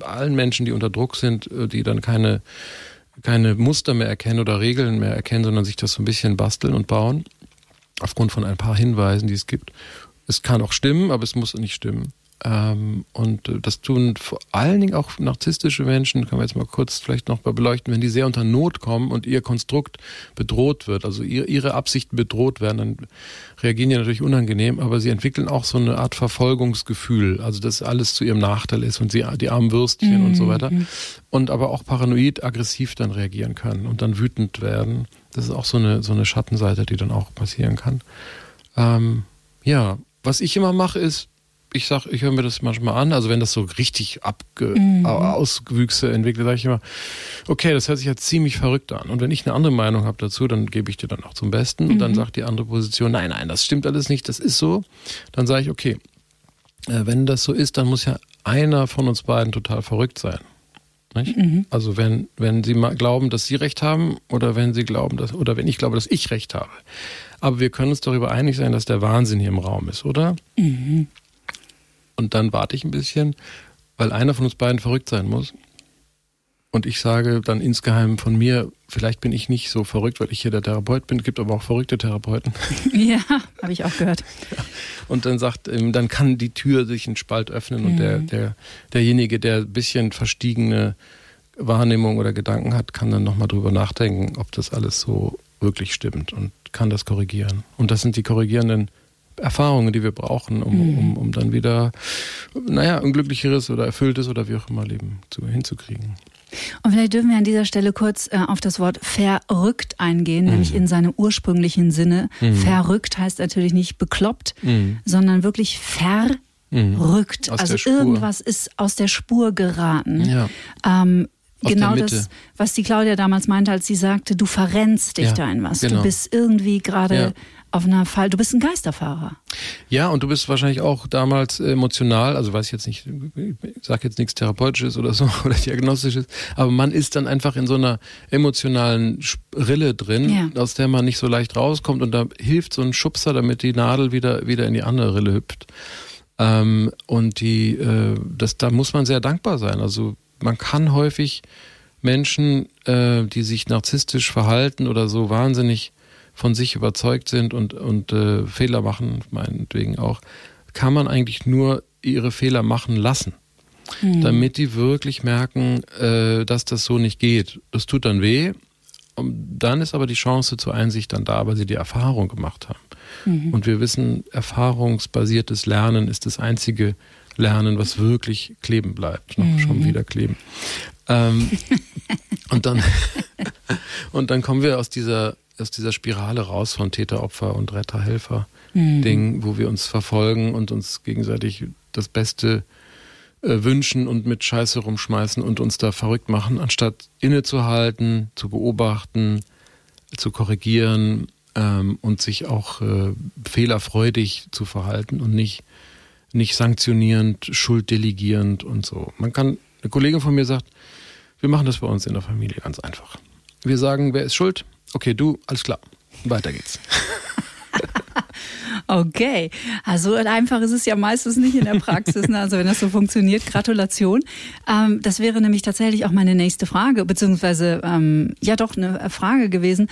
allen Menschen, die unter Druck sind, äh, die dann keine, keine Muster mehr erkennen oder Regeln mehr erkennen, sondern sich das so ein bisschen basteln und bauen. Aufgrund von ein paar Hinweisen, die es gibt. Es kann auch stimmen, aber es muss nicht stimmen. Ähm, und äh, das tun vor allen Dingen auch narzisstische Menschen, können wir jetzt mal kurz vielleicht noch mal beleuchten, wenn die sehr unter Not kommen und ihr Konstrukt bedroht wird, also ihr, ihre Absichten bedroht werden, dann reagieren die natürlich unangenehm, aber sie entwickeln auch so eine Art Verfolgungsgefühl, also dass alles zu ihrem Nachteil ist und sie die armen Würstchen mhm. und so mhm. weiter. Und aber auch paranoid aggressiv dann reagieren können und dann wütend werden. Das ist auch so eine, so eine Schattenseite, die dann auch passieren kann. Ähm, ja, was ich immer mache, ist, ich sag, ich höre mir das manchmal an, also wenn das so richtig abge mhm. Auswüchse entwickelt, sage ich immer, okay, das hört sich jetzt ziemlich verrückt an. Und wenn ich eine andere Meinung habe dazu, dann gebe ich dir dann auch zum Besten. Mhm. Und dann mhm. sagt die andere Position, nein, nein, das stimmt alles nicht, das ist so. Dann sage ich, okay, äh, wenn das so ist, dann muss ja einer von uns beiden total verrückt sein. Mhm. Also wenn, wenn sie mal glauben, dass sie recht haben oder wenn sie glauben, dass, oder wenn ich glaube, dass ich recht habe. Aber wir können uns darüber einig sein, dass der Wahnsinn hier im Raum ist, oder? Mhm. Und dann warte ich ein bisschen, weil einer von uns beiden verrückt sein muss. Und ich sage dann insgeheim von mir, vielleicht bin ich nicht so verrückt, weil ich hier der Therapeut bin. Es gibt aber auch verrückte Therapeuten. Ja, habe ich auch gehört. Und dann sagt, ähm, dann kann die Tür sich einen Spalt öffnen und der, mhm. der, derjenige, der ein bisschen verstiegene Wahrnehmung oder Gedanken hat, kann dann nochmal drüber nachdenken, ob das alles so wirklich stimmt und kann das korrigieren. Und das sind die korrigierenden Erfahrungen, die wir brauchen, um, mhm. um, um dann wieder, naja, ein glücklicheres oder erfülltes oder wie auch immer Leben zu, hinzukriegen. Und vielleicht dürfen wir an dieser Stelle kurz äh, auf das Wort verrückt eingehen, mhm. nämlich in seinem ursprünglichen Sinne. Mhm. Verrückt heißt natürlich nicht bekloppt, mhm. sondern wirklich verrückt. Mhm. Also irgendwas ist aus der Spur geraten. Ja. Ähm, genau das, was die Claudia damals meinte, als sie sagte, du verrennst dich ja, da in was. Genau. Du bist irgendwie gerade ja auf einer Fall. Du bist ein Geisterfahrer. Ja, und du bist wahrscheinlich auch damals emotional, also weiß ich jetzt nicht, ich sag jetzt nichts Therapeutisches oder so oder Diagnostisches, aber man ist dann einfach in so einer emotionalen Rille drin, ja. aus der man nicht so leicht rauskommt und da hilft so ein Schubser, damit die Nadel wieder, wieder in die andere Rille hüpft. Ähm, und die, äh, das, da muss man sehr dankbar sein. Also man kann häufig Menschen, äh, die sich narzisstisch verhalten oder so wahnsinnig von sich überzeugt sind und, und äh, Fehler machen, meinetwegen auch, kann man eigentlich nur ihre Fehler machen lassen. Mhm. Damit die wirklich merken, äh, dass das so nicht geht. Das tut dann weh. Und dann ist aber die Chance zur Einsicht dann da, weil sie die Erfahrung gemacht haben. Mhm. Und wir wissen, erfahrungsbasiertes Lernen ist das einzige Lernen, was wirklich kleben bleibt. Noch mhm. schon wieder kleben. Ähm, und dann und dann kommen wir aus dieser aus dieser Spirale raus von Täter, Opfer und Retter, Helfer mhm. Ding, wo wir uns verfolgen und uns gegenseitig das Beste äh, wünschen und mit Scheiße rumschmeißen und uns da verrückt machen, anstatt innezuhalten, zu beobachten, zu korrigieren ähm, und sich auch äh, fehlerfreudig zu verhalten und nicht nicht sanktionierend, schulddelegierend und so. Man kann, eine Kollegin von mir sagt, wir machen das bei uns in der Familie ganz einfach. Wir sagen, wer ist schuld? Okay, du, alles klar. Weiter geht's. Okay, also einfach ist es ja meistens nicht in der Praxis. Ne? Also wenn das so funktioniert, Gratulation. Ähm, das wäre nämlich tatsächlich auch meine nächste Frage, beziehungsweise ähm, ja doch eine Frage gewesen.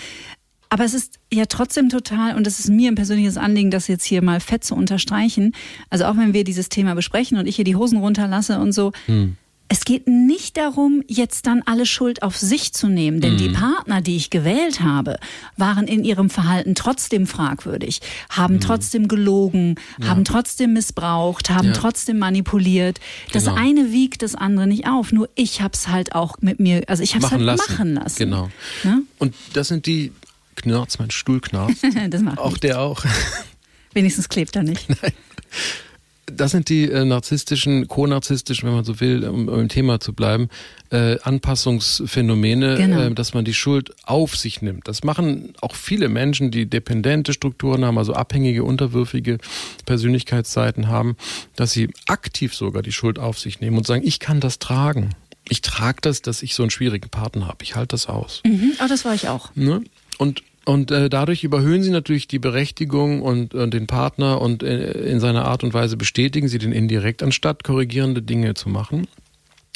Aber es ist ja trotzdem total, und das ist mir ein persönliches Anliegen, das jetzt hier mal fett zu unterstreichen. Also auch wenn wir dieses Thema besprechen und ich hier die Hosen runterlasse und so, hm es geht nicht darum, jetzt dann alle Schuld auf sich zu nehmen, denn mhm. die Partner, die ich gewählt habe, waren in ihrem Verhalten trotzdem fragwürdig, haben mhm. trotzdem gelogen, ja. haben trotzdem missbraucht, haben ja. trotzdem manipuliert. Das genau. eine wiegt das andere nicht auf. Nur ich habe es halt auch mit mir, also ich habe es halt lassen. machen lassen. Genau. Ne? Und das sind die Knörz, mein Stuhl knarzt. das macht Auch nichts. der auch. Wenigstens klebt er nicht. Nein das sind die äh, narzisstischen, co-narzisstischen, wenn man so will, um, um im Thema zu bleiben, äh, Anpassungsphänomene, genau. äh, dass man die Schuld auf sich nimmt. Das machen auch viele Menschen, die dependente Strukturen haben, also abhängige, unterwürfige Persönlichkeitsseiten haben, dass sie aktiv sogar die Schuld auf sich nehmen und sagen, ich kann das tragen. Ich trage das, dass ich so einen schwierigen Partner habe. Ich halte das aus. Mhm. Oh, das war ich auch. Ne? Und und äh, dadurch überhöhen sie natürlich die Berechtigung und, und den Partner und äh, in seiner Art und Weise bestätigen sie den indirekt, anstatt korrigierende Dinge zu machen.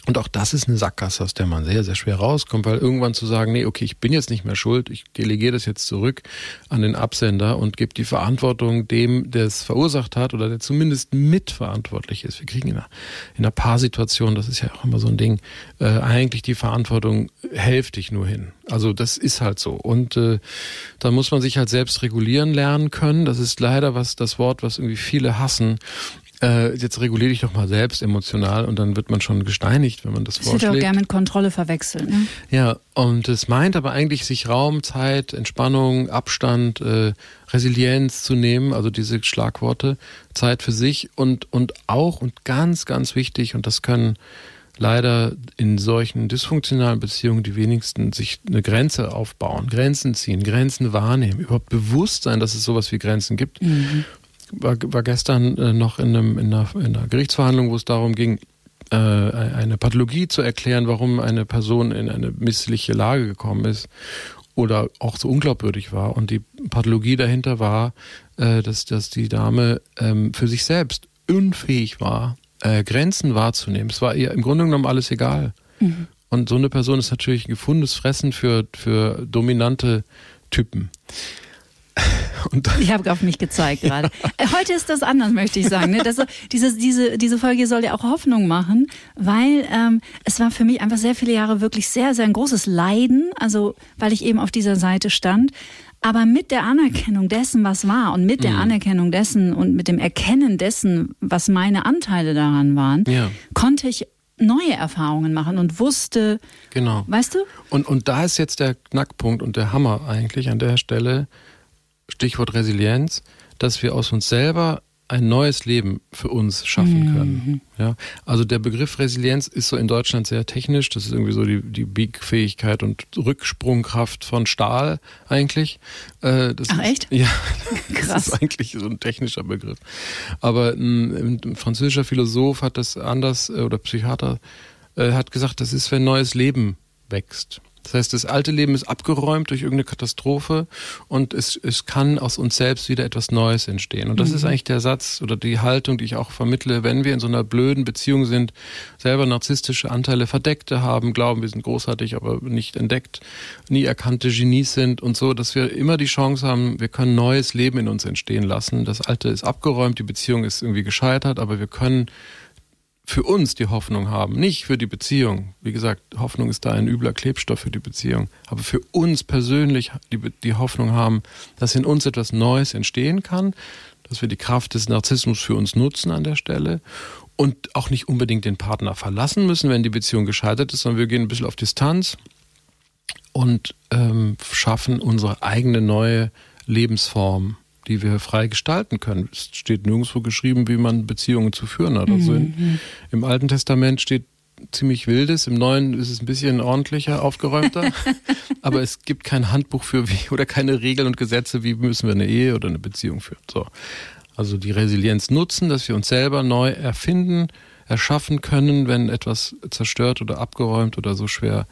Und auch das ist eine Sackgasse, aus der man sehr, sehr schwer rauskommt, weil irgendwann zu sagen, nee, okay, ich bin jetzt nicht mehr schuld, ich delegiere das jetzt zurück an den Absender und gebe die Verantwortung dem, der es verursacht hat oder der zumindest mitverantwortlich ist. Wir kriegen in einer, in einer Paarsituation, das ist ja auch immer so ein Ding, äh, eigentlich die Verantwortung hälftig nur hin. Also das ist halt so. Und äh, da muss man sich halt selbst regulieren lernen können. Das ist leider was das Wort, was irgendwie viele hassen äh, jetzt reguliere dich doch mal selbst emotional und dann wird man schon gesteinigt, wenn man das, das vorschlägt. Das wird auch gerne mit Kontrolle verwechseln. Ne? Ja, und es meint aber eigentlich, sich Raum, Zeit, Entspannung, Abstand, äh, Resilienz zu nehmen, also diese Schlagworte, Zeit für sich und, und auch und ganz, ganz wichtig, und das können leider in solchen dysfunktionalen Beziehungen die wenigsten sich eine Grenze aufbauen, Grenzen ziehen, Grenzen wahrnehmen, überhaupt bewusst sein, dass es sowas wie Grenzen gibt. Mhm war, war gestern äh, noch in, einem, in, einer, in einer Gerichtsverhandlung, wo es darum ging, äh, eine Pathologie zu erklären, warum eine Person in eine missliche Lage gekommen ist oder auch so unglaubwürdig war. Und die Pathologie dahinter war, äh, dass, dass die Dame ähm, für sich selbst unfähig war, äh, Grenzen wahrzunehmen. Es war ihr im Grunde genommen alles egal. Mhm. Und so eine Person ist natürlich ein gefundenes Fressen für, für dominante Typen. Ich habe auf mich gezeigt gerade. Ja. Äh, heute ist das anders, möchte ich sagen. Ne? Das, diese, diese, diese Folge soll ja auch Hoffnung machen, weil ähm, es war für mich einfach sehr viele Jahre wirklich sehr, sehr ein großes Leiden, also weil ich eben auf dieser Seite stand. Aber mit der Anerkennung dessen, was war und mit der mhm. Anerkennung dessen und mit dem Erkennen dessen, was meine Anteile daran waren, ja. konnte ich neue Erfahrungen machen und wusste, genau. weißt du? Und, und da ist jetzt der Knackpunkt und der Hammer eigentlich an der Stelle, Stichwort Resilienz, dass wir aus uns selber ein neues Leben für uns schaffen Mhm. können. Ja, also der Begriff Resilienz ist so in Deutschland sehr technisch. Das ist irgendwie so die, die Biegfähigkeit und Rücksprungkraft von Stahl eigentlich. Äh, das Ach, ist, echt? Ja, Krass. das ist eigentlich so ein technischer Begriff. Aber ein, ein französischer Philosoph hat das anders äh, oder Psychiater äh, hat gesagt, das ist, wenn neues Leben wächst. Das heißt, das alte Leben ist abgeräumt durch irgendeine Katastrophe und es, es kann aus uns selbst wieder etwas Neues entstehen. Und das ist eigentlich der Satz oder die Haltung, die ich auch vermittle, wenn wir in so einer blöden Beziehung sind, selber narzisstische Anteile verdeckte haben, glauben, wir sind großartig, aber nicht entdeckt, nie erkannte Genies sind und so, dass wir immer die Chance haben, wir können neues Leben in uns entstehen lassen. Das alte ist abgeräumt, die Beziehung ist irgendwie gescheitert, aber wir können für uns die Hoffnung haben, nicht für die Beziehung. Wie gesagt, Hoffnung ist da ein übler Klebstoff für die Beziehung. Aber für uns persönlich die, die Hoffnung haben, dass in uns etwas Neues entstehen kann, dass wir die Kraft des Narzissmus für uns nutzen an der Stelle und auch nicht unbedingt den Partner verlassen müssen, wenn die Beziehung gescheitert ist, sondern wir gehen ein bisschen auf Distanz und ähm, schaffen unsere eigene neue Lebensform, die wir frei gestalten können. Es steht nirgendwo geschrieben, wie man Beziehungen zu führen hat. Also in, im Alten Testament steht ziemlich wildes, im Neuen ist es ein bisschen ordentlicher, aufgeräumter, aber es gibt kein Handbuch für wie oder keine Regeln und Gesetze, wie müssen wir eine Ehe oder eine Beziehung führen. So. Also die Resilienz nutzen, dass wir uns selber neu erfinden, erschaffen können, wenn etwas zerstört oder abgeräumt oder so schwer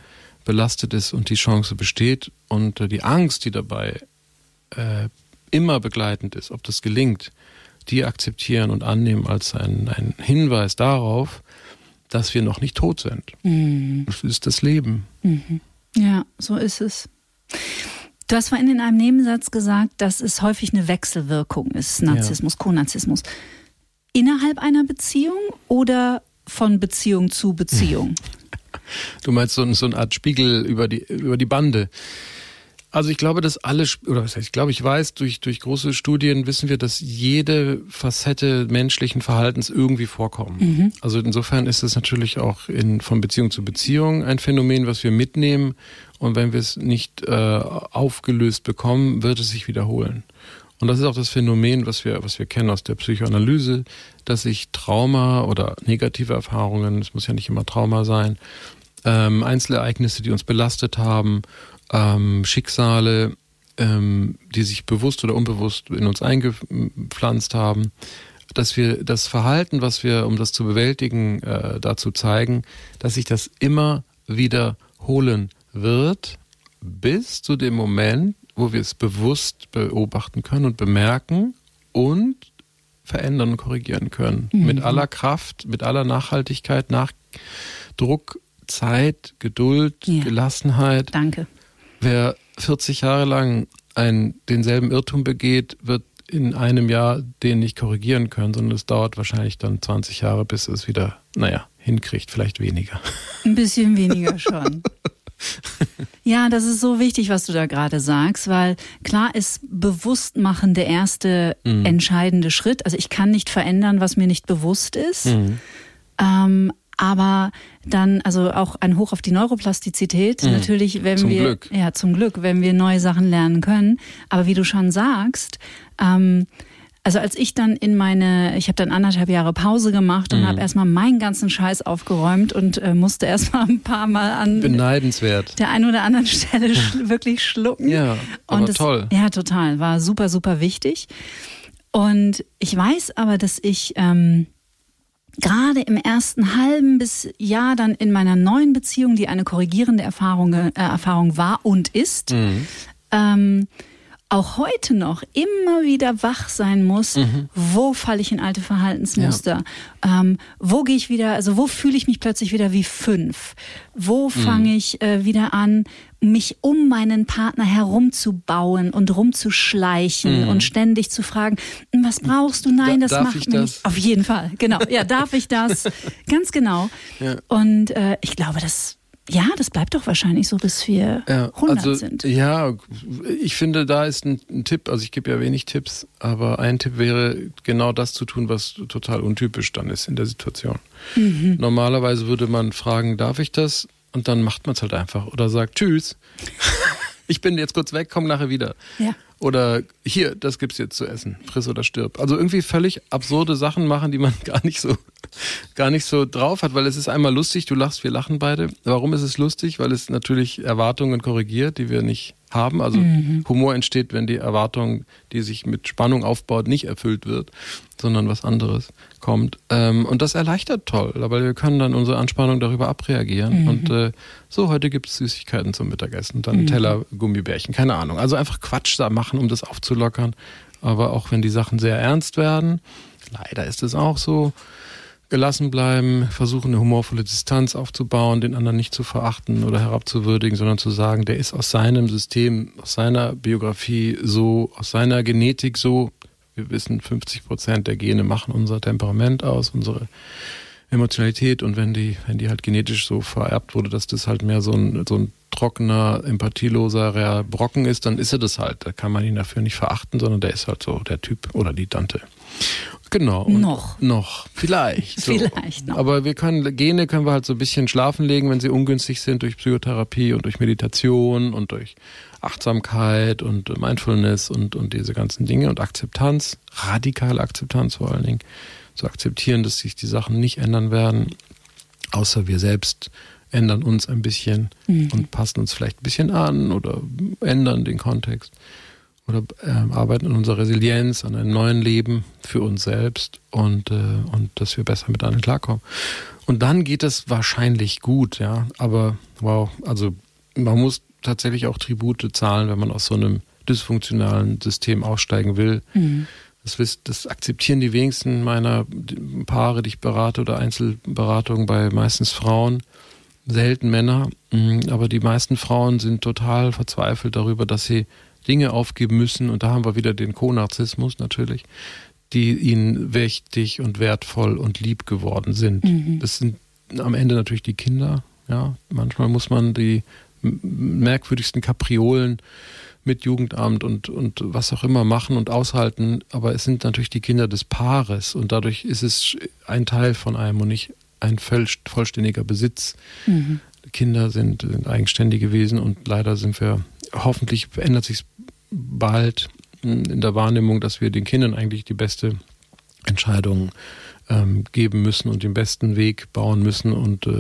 belastet ist und die Chance besteht und die Angst, die dabei äh, immer begleitend ist, ob das gelingt, die akzeptieren und annehmen als ein, ein Hinweis darauf, dass wir noch nicht tot sind. Das ist das Leben. Ja, so ist es. Du hast vorhin in einem Nebensatz gesagt, dass es häufig eine Wechselwirkung ist, Narzissmus, Konarzissmus. Innerhalb einer Beziehung oder von Beziehung zu Beziehung? Du meinst so, so eine Art Spiegel über die, über die Bande. Also ich glaube, dass alle, oder was heißt, ich glaube, ich weiß, durch, durch große Studien wissen wir, dass jede Facette menschlichen Verhaltens irgendwie vorkommen. Also insofern ist es natürlich auch in, von Beziehung zu Beziehung ein Phänomen, was wir mitnehmen. Und wenn wir es nicht äh, aufgelöst bekommen, wird es sich wiederholen. Und das ist auch das Phänomen, was wir, was wir kennen aus der Psychoanalyse, dass sich Trauma oder negative Erfahrungen, es muss ja nicht immer Trauma sein, ähm, Einzelereignisse, die uns belastet haben, ähm, Schicksale, ähm, die sich bewusst oder unbewusst in uns eingepflanzt haben, dass wir das Verhalten, was wir, um das zu bewältigen, äh, dazu zeigen, dass sich das immer wiederholen wird, bis zu dem Moment, wo wir es bewusst beobachten können und bemerken und verändern und korrigieren können. Mit aller Kraft, mit aller Nachhaltigkeit, Nachdruck, Zeit, Geduld, Ja. Gelassenheit. Danke. Wer 40 Jahre lang einen, denselben Irrtum begeht, wird in einem Jahr den nicht korrigieren können, sondern es dauert wahrscheinlich dann 20 Jahre, bis es wieder, naja, hinkriegt, vielleicht weniger. Ein bisschen weniger schon. Ja, das ist so wichtig, was du da gerade sagst, weil klar ist Bewusstmachen der erste entscheidende Schritt. Also ich kann nicht verändern, was mir nicht bewusst ist. Ähm, aber dann, also auch ein Hoch auf die Neuroplastizität, natürlich, wenn Zum wir, Glück. ja, zum Glück, wenn wir neue Sachen lernen können. Aber wie du schon sagst, ähm, also als ich dann in meine, ich habe dann anderthalb Jahre Pause gemacht und habe erstmal meinen ganzen Scheiß aufgeräumt und äh, musste erstmal ein paar Mal an Beneidenswert. der einen oder anderen Stelle schl wirklich schlucken. Ja, aber das, toll. Ja, total. War super, super wichtig. Und ich weiß aber, dass ich ähm, gerade im ersten halben bis Jahr dann in meiner neuen Beziehung, die eine korrigierende Erfahrung, äh, Erfahrung war und ist, Mhm. ähm, auch heute noch immer wieder wach sein muss, Mhm. wo falle ich in alte Verhaltensmuster, ähm, wo gehe ich wieder, also wo fühle ich mich plötzlich wieder wie fünf, wo Mhm. fange ich äh, wieder an, mich um meinen Partner herumzubauen und rumzuschleichen und ständig zu fragen, "Hm, was brauchst du? Nein, Mhm. Da- das macht mir das? nicht. Auf jeden Fall, genau. Ja, darf ich das? Ganz genau. Ja. Und äh, ich glaube, das, ja, das bleibt doch wahrscheinlich so, bis wir 100 also, sind. Ja, ich finde, da ist ein, ein Tipp, also ich gebe ja wenig Tipps, aber ein Tipp wäre, genau das zu tun, was total untypisch dann ist in der Situation. Mhm. Normalerweise würde man fragen, darf ich das? Und dann macht man es halt einfach oder sagt Tschüss. ich bin jetzt kurz weg, komm nachher wieder. Ja. oder hier, das gibt's jetzt zu essen, friss oder stirb. Also irgendwie völlig absurde Sachen machen, die man gar nicht so gar nicht so drauf hat, weil es ist einmal lustig, du lachst, wir lachen beide. Warum ist es lustig? Weil es natürlich Erwartungen korrigiert, die wir nicht haben. Also mhm. Humor entsteht, wenn die Erwartung, die sich mit Spannung aufbaut, nicht erfüllt wird, sondern was anderes kommt. Ähm, und das erleichtert toll, weil wir können dann unsere Anspannung darüber abreagieren. Mhm. Und äh, so, heute gibt es Süßigkeiten zum Mittagessen, dann mhm. Teller Gummibärchen, keine Ahnung. Also einfach Quatsch da machen, um das aufzulockern. Aber auch wenn die Sachen sehr ernst werden, leider ist es auch so, gelassen bleiben, versuchen eine humorvolle Distanz aufzubauen, den anderen nicht zu verachten oder herabzuwürdigen, sondern zu sagen, der ist aus seinem System, aus seiner Biografie so, aus seiner Genetik so. Wir wissen, 50 Prozent der Gene machen unser Temperament aus, unsere Emotionalität und wenn die, wenn die halt genetisch so vererbt wurde, dass das halt mehr so ein, so ein trockener, empathieloser Brocken ist, dann ist er das halt. Da kann man ihn dafür nicht verachten, sondern der ist halt so der Typ oder die Tante. Genau. noch. Noch. Vielleicht. So. Vielleicht noch. Aber wir können, Gene können wir halt so ein bisschen schlafen legen, wenn sie ungünstig sind durch Psychotherapie und durch Meditation und durch Achtsamkeit und Mindfulness und, und diese ganzen Dinge und Akzeptanz, radikale Akzeptanz vor allen Dingen, zu akzeptieren, dass sich die Sachen nicht ändern werden, außer wir selbst ändern uns ein bisschen mhm. und passen uns vielleicht ein bisschen an oder ändern den Kontext oder äh, arbeiten an unserer Resilienz, an einem neuen Leben für uns selbst und, äh, und dass wir besser mit anderen klarkommen. Und dann geht es wahrscheinlich gut, ja. Aber wow, also man muss tatsächlich auch Tribute zahlen, wenn man aus so einem dysfunktionalen System aussteigen will. Mhm. Das, das akzeptieren die wenigsten meiner Paare, die ich berate oder Einzelberatungen bei meistens Frauen, selten Männer. Mhm, aber die meisten Frauen sind total verzweifelt darüber, dass sie Dinge aufgeben müssen, und da haben wir wieder den Co-Narzissmus natürlich, die ihnen wichtig und wertvoll und lieb geworden sind. Mhm. Das sind am Ende natürlich die Kinder. Ja, manchmal muss man die merkwürdigsten Kapriolen mit Jugendamt und, und was auch immer machen und aushalten, aber es sind natürlich die Kinder des Paares und dadurch ist es ein Teil von einem und nicht ein vollständiger Besitz. Mhm. Kinder sind, sind eigenständige Wesen und leider sind wir hoffentlich verändert sich bald in der Wahrnehmung, dass wir den Kindern eigentlich die beste Entscheidung ähm, geben müssen und den besten Weg bauen müssen und äh,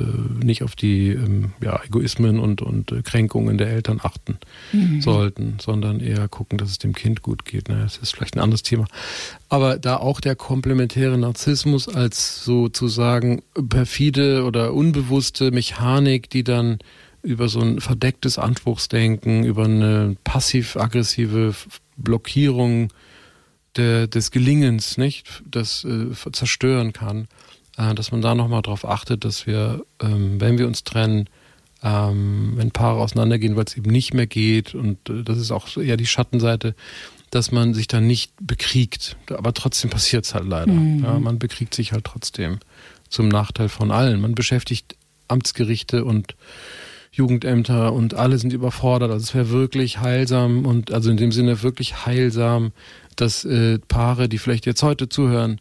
nicht auf die ähm, ja, Egoismen und, und äh, Kränkungen der Eltern achten mhm. sollten, sondern eher gucken, dass es dem Kind gut geht. Ne? Das ist vielleicht ein anderes Thema. Aber da auch der komplementäre Narzissmus als sozusagen perfide oder unbewusste Mechanik, die dann über so ein verdecktes Anspruchsdenken, über eine passiv-aggressive Blockierung der, des Gelingens, nicht, das äh, zerstören kann, äh, dass man da nochmal drauf achtet, dass wir, ähm, wenn wir uns trennen, ähm, wenn Paare auseinandergehen, weil es eben nicht mehr geht, und äh, das ist auch eher die Schattenseite, dass man sich dann nicht bekriegt. Aber trotzdem passiert es halt leider. Mhm. Ja, man bekriegt sich halt trotzdem zum Nachteil von allen. Man beschäftigt Amtsgerichte und Jugendämter und alle sind überfordert. Also es wäre wirklich heilsam und also in dem Sinne wirklich heilsam, dass äh, Paare, die vielleicht jetzt heute zuhören,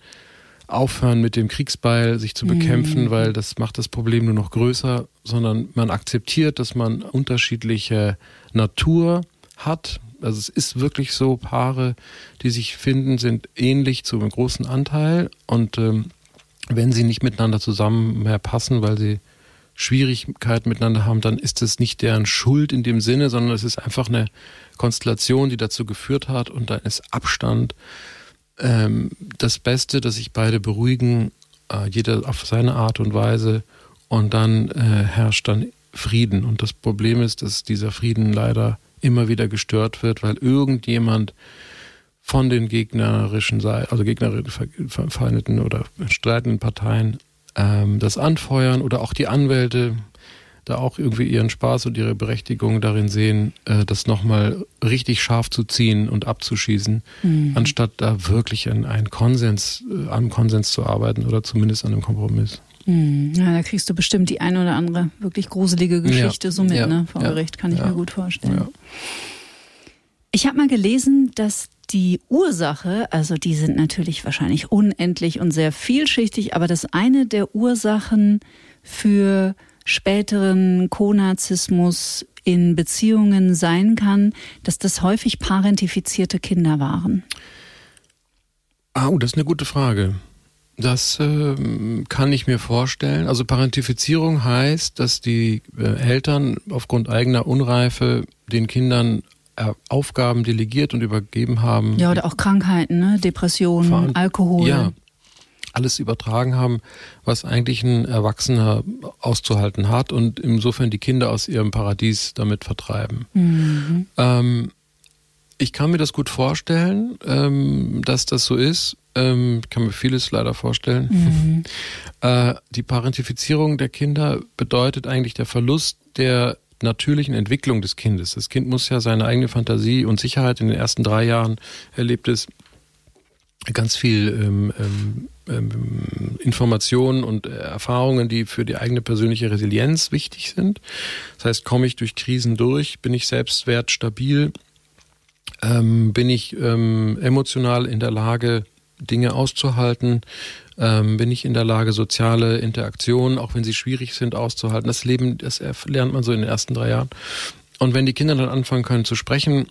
aufhören mit dem Kriegsbeil, sich zu bekämpfen, mhm. weil das macht das Problem nur noch größer, sondern man akzeptiert, dass man unterschiedliche Natur hat. Also es ist wirklich so, Paare, die sich finden, sind ähnlich zu einem großen Anteil und ähm, wenn sie nicht miteinander zusammen mehr passen, weil sie Schwierigkeiten miteinander haben, dann ist es nicht deren Schuld in dem Sinne, sondern es ist einfach eine Konstellation, die dazu geführt hat und dann ist Abstand ähm, das Beste, dass sich beide beruhigen, äh, jeder auf seine Art und Weise und dann äh, herrscht dann Frieden. Und das Problem ist, dass dieser Frieden leider immer wieder gestört wird, weil irgendjemand von den gegnerischen also gegnerverfeindeten oder streitenden Parteien ähm, das anfeuern oder auch die Anwälte da auch irgendwie ihren Spaß und ihre Berechtigung darin sehen, äh, das nochmal richtig scharf zu ziehen und abzuschießen, mhm. anstatt da wirklich an einen Konsens, äh, am Konsens zu arbeiten oder zumindest an einem Kompromiss. Mhm. Ja, da kriegst du bestimmt die eine oder andere wirklich gruselige Geschichte ja. so mit, ja. ne, vor ja. Gericht, kann ich mir gut vorstellen. Ich habe mal gelesen, dass die Ursache, also die sind natürlich wahrscheinlich unendlich und sehr vielschichtig, aber das eine der Ursachen für späteren Konarzismus in Beziehungen sein kann, dass das häufig parentifizierte Kinder waren? Oh, das ist eine gute Frage. Das äh, kann ich mir vorstellen. Also Parentifizierung heißt, dass die äh, Eltern aufgrund eigener Unreife den Kindern äh, Aufgaben delegiert und übergeben haben. Ja, oder auch Krankheiten, ne? Depressionen, Alkohol. Ja, alles übertragen haben, was eigentlich ein Erwachsener auszuhalten hat und insofern die Kinder aus ihrem Paradies damit vertreiben. Mhm. Ähm, ich kann mir das gut vorstellen, ähm, dass das so ist. Ähm, ich kann mir vieles leider vorstellen. Mhm. Äh, die Parentifizierung der Kinder bedeutet eigentlich der Verlust der natürlichen Entwicklung des Kindes. Das Kind muss ja seine eigene Fantasie und Sicherheit in den ersten drei Jahren erlebt es ganz viel ähm, ähm Informationen und Erfahrungen, die für die eigene persönliche Resilienz wichtig sind. Das heißt, komme ich durch Krisen durch, bin ich selbstwert stabil, ähm, bin ich ähm, emotional in der Lage, Dinge auszuhalten? Ähm, bin ich in der Lage, soziale Interaktionen, auch wenn sie schwierig sind, auszuhalten? Das Leben, das lernt man so in den ersten drei Jahren. Und wenn die Kinder dann anfangen können zu sprechen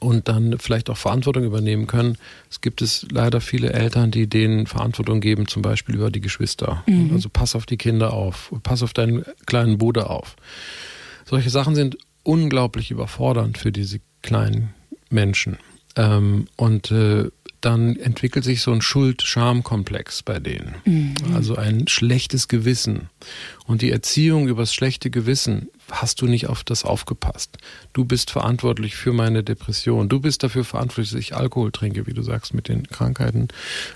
und dann vielleicht auch Verantwortung übernehmen können, es gibt es leider viele Eltern, die denen Verantwortung geben, zum Beispiel über die Geschwister. Mhm. Also pass auf die Kinder auf, pass auf deinen kleinen Bruder auf. Solche Sachen sind unglaublich überfordernd für diese kleinen Menschen. Ähm, und äh, dann entwickelt sich so ein Schuld-Scham-Komplex bei denen. Mhm. Also ein schlechtes Gewissen. Und die Erziehung übers schlechte Gewissen, hast du nicht auf das aufgepasst. Du bist verantwortlich für meine Depression. Du bist dafür verantwortlich, dass ich Alkohol trinke, wie du sagst, mit den Krankheiten,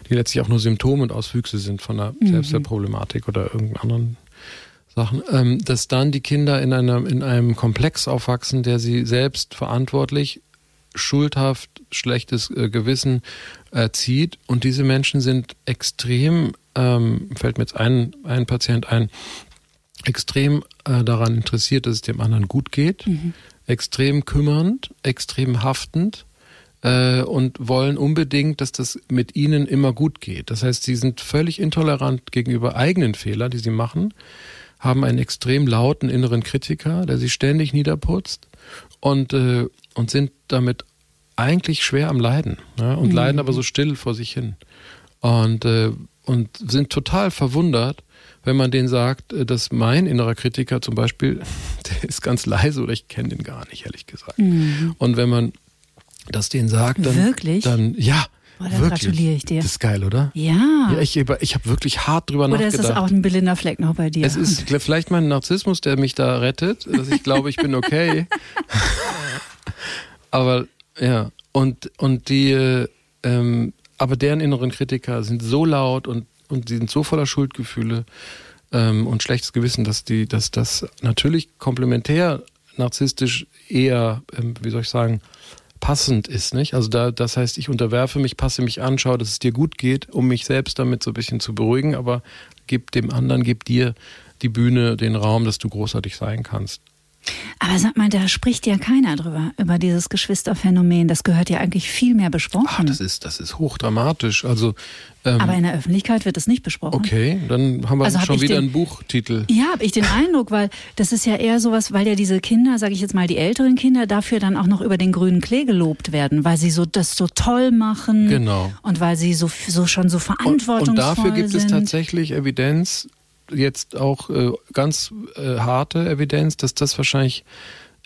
die letztlich auch nur Symptome und Auswüchse sind von einer mhm. Selbstwertproblematik oder irgendeinen anderen Sachen, ähm, dass dann die Kinder in, einer, in einem Komplex aufwachsen, der sie selbst verantwortlich schuldhaft, schlechtes äh, Gewissen erzieht. Und diese Menschen sind extrem, ähm, fällt mir jetzt ein, ein Patient ein, extrem äh, daran interessiert, dass es dem anderen gut geht, mhm. extrem kümmernd, extrem haftend äh, und wollen unbedingt, dass das mit ihnen immer gut geht. Das heißt, sie sind völlig intolerant gegenüber eigenen Fehlern, die sie machen, haben einen extrem lauten inneren Kritiker, der sie ständig niederputzt und, äh, und sind damit eigentlich schwer am Leiden ja, und mhm. leiden aber so still vor sich hin und, äh, und sind total verwundert, wenn man denen sagt, äh, dass mein innerer Kritiker zum Beispiel, der ist ganz leise oder ich kenne den gar nicht, ehrlich gesagt. Mhm. Und wenn man das denen sagt, dann, Wirklich? dann ja, Boah, da gratuliere ich dir. Das ist geil, oder? Ja. ja ich ich habe wirklich hart drüber oder nachgedacht. Oder ist das auch ein Belinda Fleck noch bei dir? Es ist vielleicht mein Narzissmus, der mich da rettet, dass ich glaube, ich bin okay. Aber ja, und, und die, ähm, aber deren inneren Kritiker sind so laut und, und die sind so voller Schuldgefühle ähm, und schlechtes Gewissen, dass die, dass das natürlich komplementär narzisstisch eher, ähm, wie soll ich sagen, passend ist, nicht? Also da, das heißt, ich unterwerfe mich, passe mich an, schaue, dass es dir gut geht, um mich selbst damit so ein bisschen zu beruhigen, aber gib dem anderen, gib dir die Bühne, den Raum, dass du großartig sein kannst. Aber sag mal, da spricht ja keiner drüber, über dieses Geschwisterphänomen. Das gehört ja eigentlich viel mehr besprochen. Ach, das ist, das ist hochdramatisch. Also, ähm, Aber in der Öffentlichkeit wird es nicht besprochen. Okay, dann haben wir also schon wieder den, einen Buchtitel. Ja, habe ich den Eindruck, weil das ist ja eher sowas, weil ja diese Kinder, sage ich jetzt mal, die älteren Kinder dafür dann auch noch über den grünen Klee gelobt werden, weil sie so das so toll machen. Genau. Und weil sie so, so schon so verantwortungsvoll sind. Und, und dafür gibt sind. es tatsächlich Evidenz, jetzt auch äh, ganz äh, harte Evidenz, dass das wahrscheinlich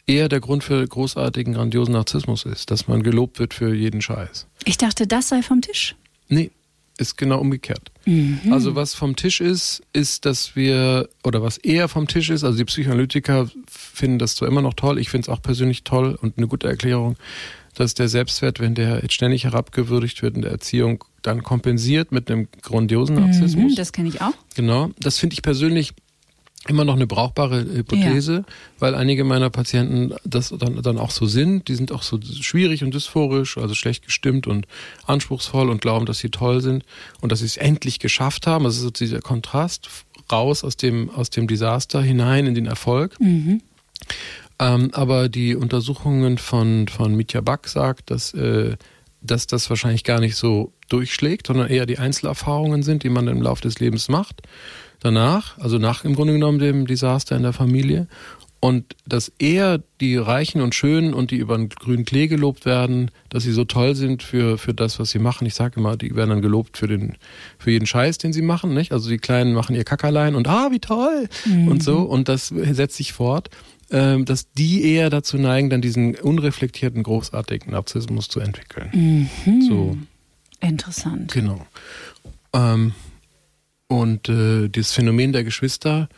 eher der Grund für großartigen, grandiosen Narzissmus ist, dass man gelobt wird für jeden Scheiß. Ich dachte, das sei vom Tisch. Nee, ist genau umgekehrt. Mhm. Also was vom Tisch ist, ist, dass wir, oder was eher vom Tisch ist, also die Psychoanalytiker finden das zwar immer noch toll, ich finde es auch persönlich toll und eine gute Erklärung, dass der Selbstwert, wenn der jetzt ständig herabgewürdigt wird in der Erziehung, dann kompensiert mit einem grandiosen mhm, Narzissmus. Mhm, das kenne ich auch. Genau. Das finde ich persönlich immer noch eine brauchbare Hypothese, ja. weil einige meiner Patienten das dann, dann auch so sind. Die sind auch so schwierig und dysphorisch, also schlecht gestimmt und anspruchsvoll und glauben, dass sie toll sind und dass sie es endlich geschafft haben. Das ist so dieser Kontrast raus aus dem, aus dem Desaster hinein in den Erfolg. Mhm. Ähm, aber die Untersuchungen von, von Mitya Back sagt, dass, äh, dass das wahrscheinlich gar nicht so durchschlägt, sondern eher die Einzelerfahrungen sind, die man im Laufe des Lebens macht. Danach, also nach im Grunde genommen dem Desaster in der Familie. und dass eher die Reichen und Schönen und die über den grünen Klee gelobt werden, dass sie so toll sind für, für das, was sie machen. Ich sage immer, die werden dann gelobt für den, für jeden Scheiß, den sie machen, nicht? Also die Kleinen machen ihr Kackerlein und ah, wie toll! Mhm. Und so. Und das setzt sich fort, ähm, dass die eher dazu neigen, dann diesen unreflektierten, großartigen Narzissmus zu entwickeln. Mhm. So. Interessant. Genau. Ähm, und äh, das Phänomen der Geschwister,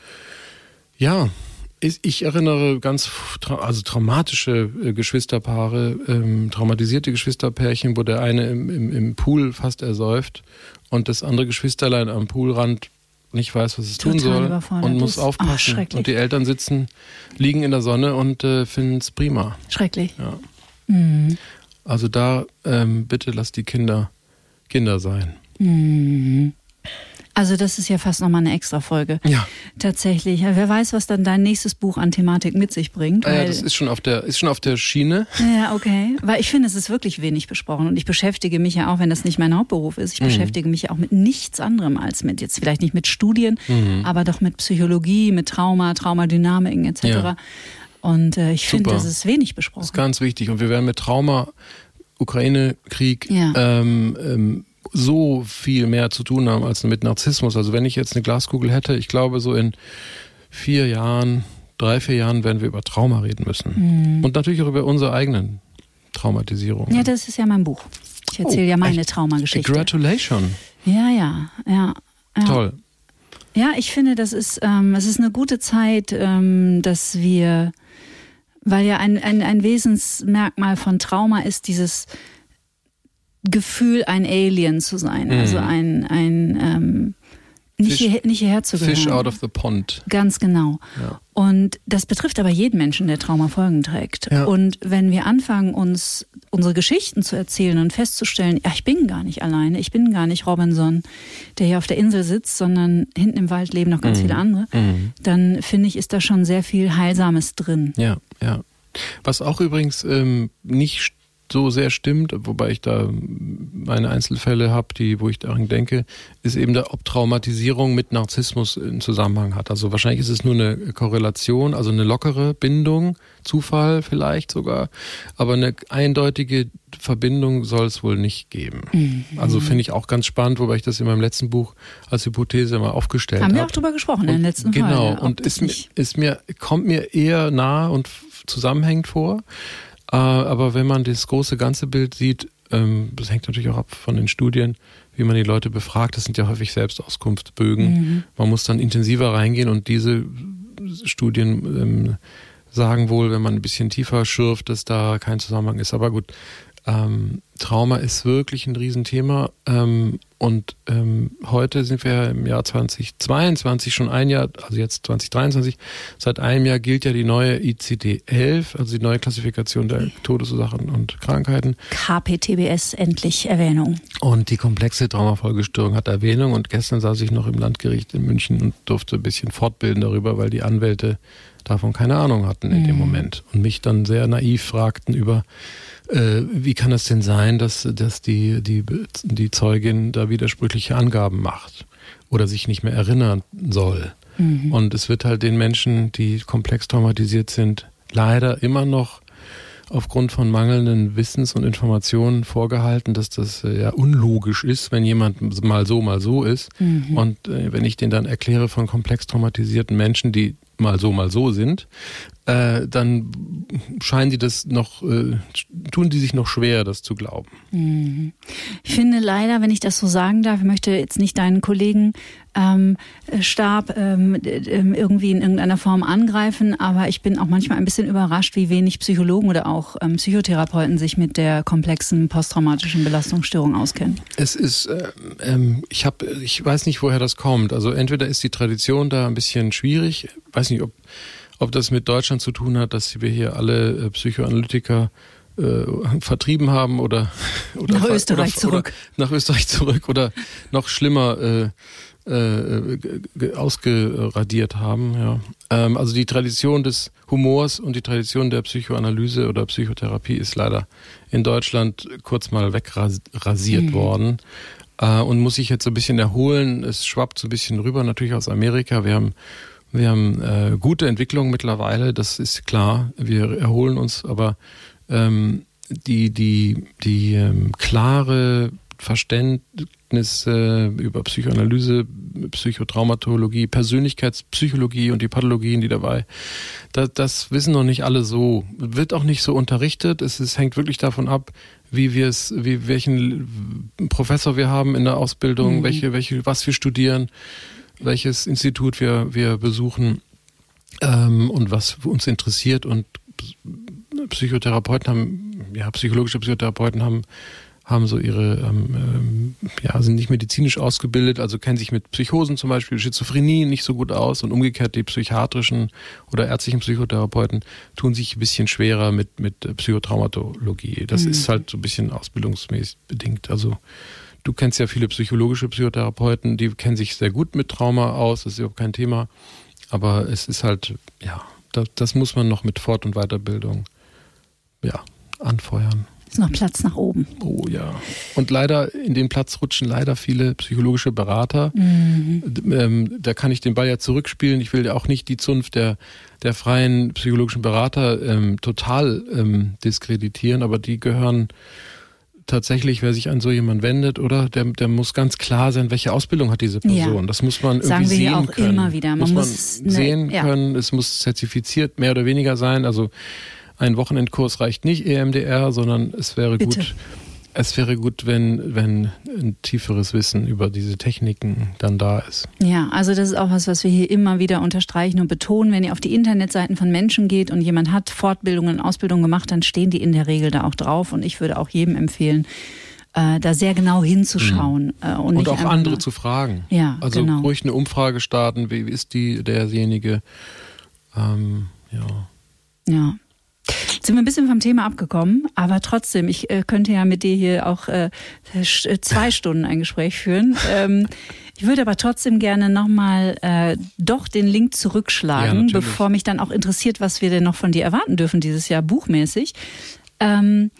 ja, ich erinnere ganz also traumatische äh, Geschwisterpaare, ähm, traumatisierte Geschwisterpärchen, wo der eine im, im, im, Pool fast ersäuft und das andere Geschwisterlein am Poolrand nicht weiß, was es Total tun soll und muss aufpassen. Ach, und die Eltern sitzen, liegen in der Sonne und äh, finden es prima. Schrecklich. Ja. Mhm. Also da ähm, bitte lasst die Kinder Kinder sein. Mhm. Also das ist ja fast nochmal eine extra Folge. Ja. Tatsächlich. Wer weiß, was dann dein nächstes Buch an Thematik mit sich bringt. Ah, ja, das ist schon auf der, ist schon auf der Schiene. Ja, okay. Weil ich finde, es ist wirklich wenig besprochen. Und ich beschäftige mich ja auch, wenn das nicht mein Hauptberuf ist, ich mhm. beschäftige mich ja auch mit nichts anderem als mit, jetzt vielleicht nicht mit Studien, mhm. aber doch mit Psychologie, mit Trauma, Traumadynamiken etc. Ja. Und äh, ich finde, das ist wenig besprochen. Das ist ganz wichtig. Und wir werden mit Trauma, Ukraine-Krieg, ja. ähm, ähm, so viel mehr zu tun haben als mit Narzissmus. Also wenn ich jetzt eine Glaskugel hätte, ich glaube so in vier Jahren, drei, vier Jahren werden wir über Trauma reden müssen. Mhm. Und natürlich auch über unsere eigenen Traumatisierungen. Ja, das ist ja mein Buch. Ich erzähle oh, ja meine Traumageschichte. Congratulations. Ja, ja, ja, ja. Toll. Ja, ich finde, das ist, ähm, es ist eine gute Zeit, ähm, dass wir, weil ja ein, ein, ein Wesensmerkmal von Trauma ist dieses Gefühl, ein Alien zu sein, mhm. also ein, ein ähm, nicht, Fish, hier, nicht hierher zu gehören. Fish out of the pond. Ganz genau. Ja. Und das betrifft aber jeden Menschen, der Traumafolgen trägt. Ja. Und wenn wir anfangen, uns unsere Geschichten zu erzählen und festzustellen, ja, ich bin gar nicht alleine, ich bin gar nicht Robinson, der hier auf der Insel sitzt, sondern hinten im Wald leben noch ganz mhm. viele andere, mhm. dann finde ich, ist da schon sehr viel Heilsames drin. Ja, ja. Was auch übrigens ähm, nicht so sehr stimmt, wobei ich da meine Einzelfälle habe, die, wo ich daran denke, ist eben, da, ob Traumatisierung mit Narzissmus einen Zusammenhang hat. Also wahrscheinlich ist es nur eine Korrelation, also eine lockere Bindung, Zufall vielleicht sogar, aber eine eindeutige Verbindung soll es wohl nicht geben. Mhm. Also finde ich auch ganz spannend, wobei ich das in meinem letzten Buch als Hypothese mal aufgestellt habe. Haben wir auch drüber gesprochen und, in den letzten Genau, Folge, und ist mir, ist mir, kommt mir eher nah und zusammenhängend vor. Äh, aber wenn man das große ganze Bild sieht, ähm, das hängt natürlich auch ab von den Studien, wie man die Leute befragt. Das sind ja häufig Selbstauskunftsbögen. Mhm. Man muss dann intensiver reingehen und diese Studien ähm, sagen wohl, wenn man ein bisschen tiefer schürft, dass da kein Zusammenhang ist. Aber gut, ähm, Trauma ist wirklich ein Riesenthema. Ähm, und ähm, heute sind wir im Jahr 2022 schon ein Jahr, also jetzt 2023, seit einem Jahr gilt ja die neue ICD-11, also die neue Klassifikation der Todesursachen und Krankheiten. KPTBS endlich Erwähnung. Und die komplexe Traumafolgestörung hat Erwähnung. Und gestern saß ich noch im Landgericht in München und durfte ein bisschen fortbilden darüber, weil die Anwälte davon keine Ahnung hatten in mhm. dem Moment und mich dann sehr naiv fragten über äh, wie kann es denn sein, dass, dass die, die, die Zeugin da widersprüchliche Angaben macht oder sich nicht mehr erinnern soll? Mhm. Und es wird halt den Menschen, die komplex traumatisiert sind, leider immer noch aufgrund von mangelnden Wissens und Informationen vorgehalten, dass das äh, ja unlogisch ist, wenn jemand mal so, mal so ist. Mhm. Und äh, wenn ich den dann erkläre von komplex traumatisierten Menschen, die mal so, mal so sind, äh, dann scheinen die das noch, äh, tun die sich noch schwer, das zu glauben. Mhm. Ich finde leider, wenn ich das so sagen darf, ich möchte jetzt nicht deinen Kollegen ähm, Stab ähm, ähm, irgendwie in irgendeiner Form angreifen, aber ich bin auch manchmal ein bisschen überrascht, wie wenig Psychologen oder auch ähm, Psychotherapeuten sich mit der komplexen posttraumatischen Belastungsstörung auskennen. Es ist, äh, ähm, ich habe, ich weiß nicht, woher das kommt. Also entweder ist die Tradition da ein bisschen schwierig, weiß nicht, ob ob das mit Deutschland zu tun hat, dass wir hier alle äh, Psychoanalytiker äh, vertrieben haben oder, oder nach Österreich oder, zurück. Oder nach Österreich zurück oder noch schlimmer äh, äh, ausgeradiert haben. Ja. Ähm, also die Tradition des Humors und die Tradition der Psychoanalyse oder Psychotherapie ist leider in Deutschland kurz mal wegrasiert mhm. worden äh, und muss sich jetzt so ein bisschen erholen. Es schwappt so ein bisschen rüber, natürlich aus Amerika. Wir haben Wir haben äh, gute Entwicklungen mittlerweile, das ist klar. Wir erholen uns, aber ähm, die, die, die ähm, klare Verständnis äh, über Psychoanalyse, Psychotraumatologie, Persönlichkeitspsychologie und die Pathologien, die dabei, das, das wissen noch nicht alle so. Wird auch nicht so unterrichtet. Es, es hängt wirklich davon ab, wie wir es, wie welchen Professor wir haben in der Ausbildung, mhm. welche, welche, was wir studieren, welches Institut wir, wir besuchen ähm, und was uns interessiert. Und Psychotherapeuten haben, ja, psychologische Psychotherapeuten haben haben so ihre, ähm, ähm, ja, sind nicht medizinisch ausgebildet, also kennen sich mit Psychosen zum Beispiel, Schizophrenie nicht so gut aus und umgekehrt die psychiatrischen oder ärztlichen Psychotherapeuten tun sich ein bisschen schwerer mit, mit Psychotraumatologie. Das mhm. ist halt so ein bisschen ausbildungsmäßig bedingt. Also du kennst ja viele psychologische Psychotherapeuten, die kennen sich sehr gut mit Trauma aus, das ist überhaupt kein Thema. Aber es ist halt, ja, das, das muss man noch mit Fort- und Weiterbildung, ja, anfeuern. Ist noch Platz nach oben. Oh ja. Und leider, in den Platz rutschen leider viele psychologische Berater. Mhm. Ähm, da kann ich den Ball ja zurückspielen. Ich will ja auch nicht die Zunft der, der freien psychologischen Berater ähm, total ähm, diskreditieren, aber die gehören tatsächlich, wer sich an so jemanden wendet, oder der, der muss ganz klar sein, welche Ausbildung hat diese Person. Ja. Das muss man irgendwie Sagen wir sehen auch können. immer wieder. Man muss, muss man sehen ne, ja. können. Es muss zertifiziert mehr oder weniger sein. Also ein Wochenendkurs reicht nicht EMDR, sondern es wäre Bitte. gut, es wäre gut, wenn, wenn ein tieferes Wissen über diese Techniken dann da ist. Ja, also das ist auch was, was wir hier immer wieder unterstreichen und betonen. Wenn ihr auf die Internetseiten von Menschen geht und jemand hat Fortbildungen, Ausbildungen gemacht, dann stehen die in der Regel da auch drauf. Und ich würde auch jedem empfehlen, äh, da sehr genau hinzuschauen. Mhm. Und, und auch andere zu fragen. Ja, also genau. ruhig eine Umfrage starten, wie ist die, derjenige. Ähm, ja. Ja. Jetzt sind wir ein bisschen vom Thema abgekommen, aber trotzdem, ich äh, könnte ja mit dir hier auch äh, äh zwei Stunden ein Gespräch führen. Ähm, ich würde aber trotzdem gerne nochmal äh, doch den Link zurückschlagen, ja, bevor mich dann auch interessiert, was wir denn noch von dir erwarten dürfen dieses Jahr buchmäßig. Ähm,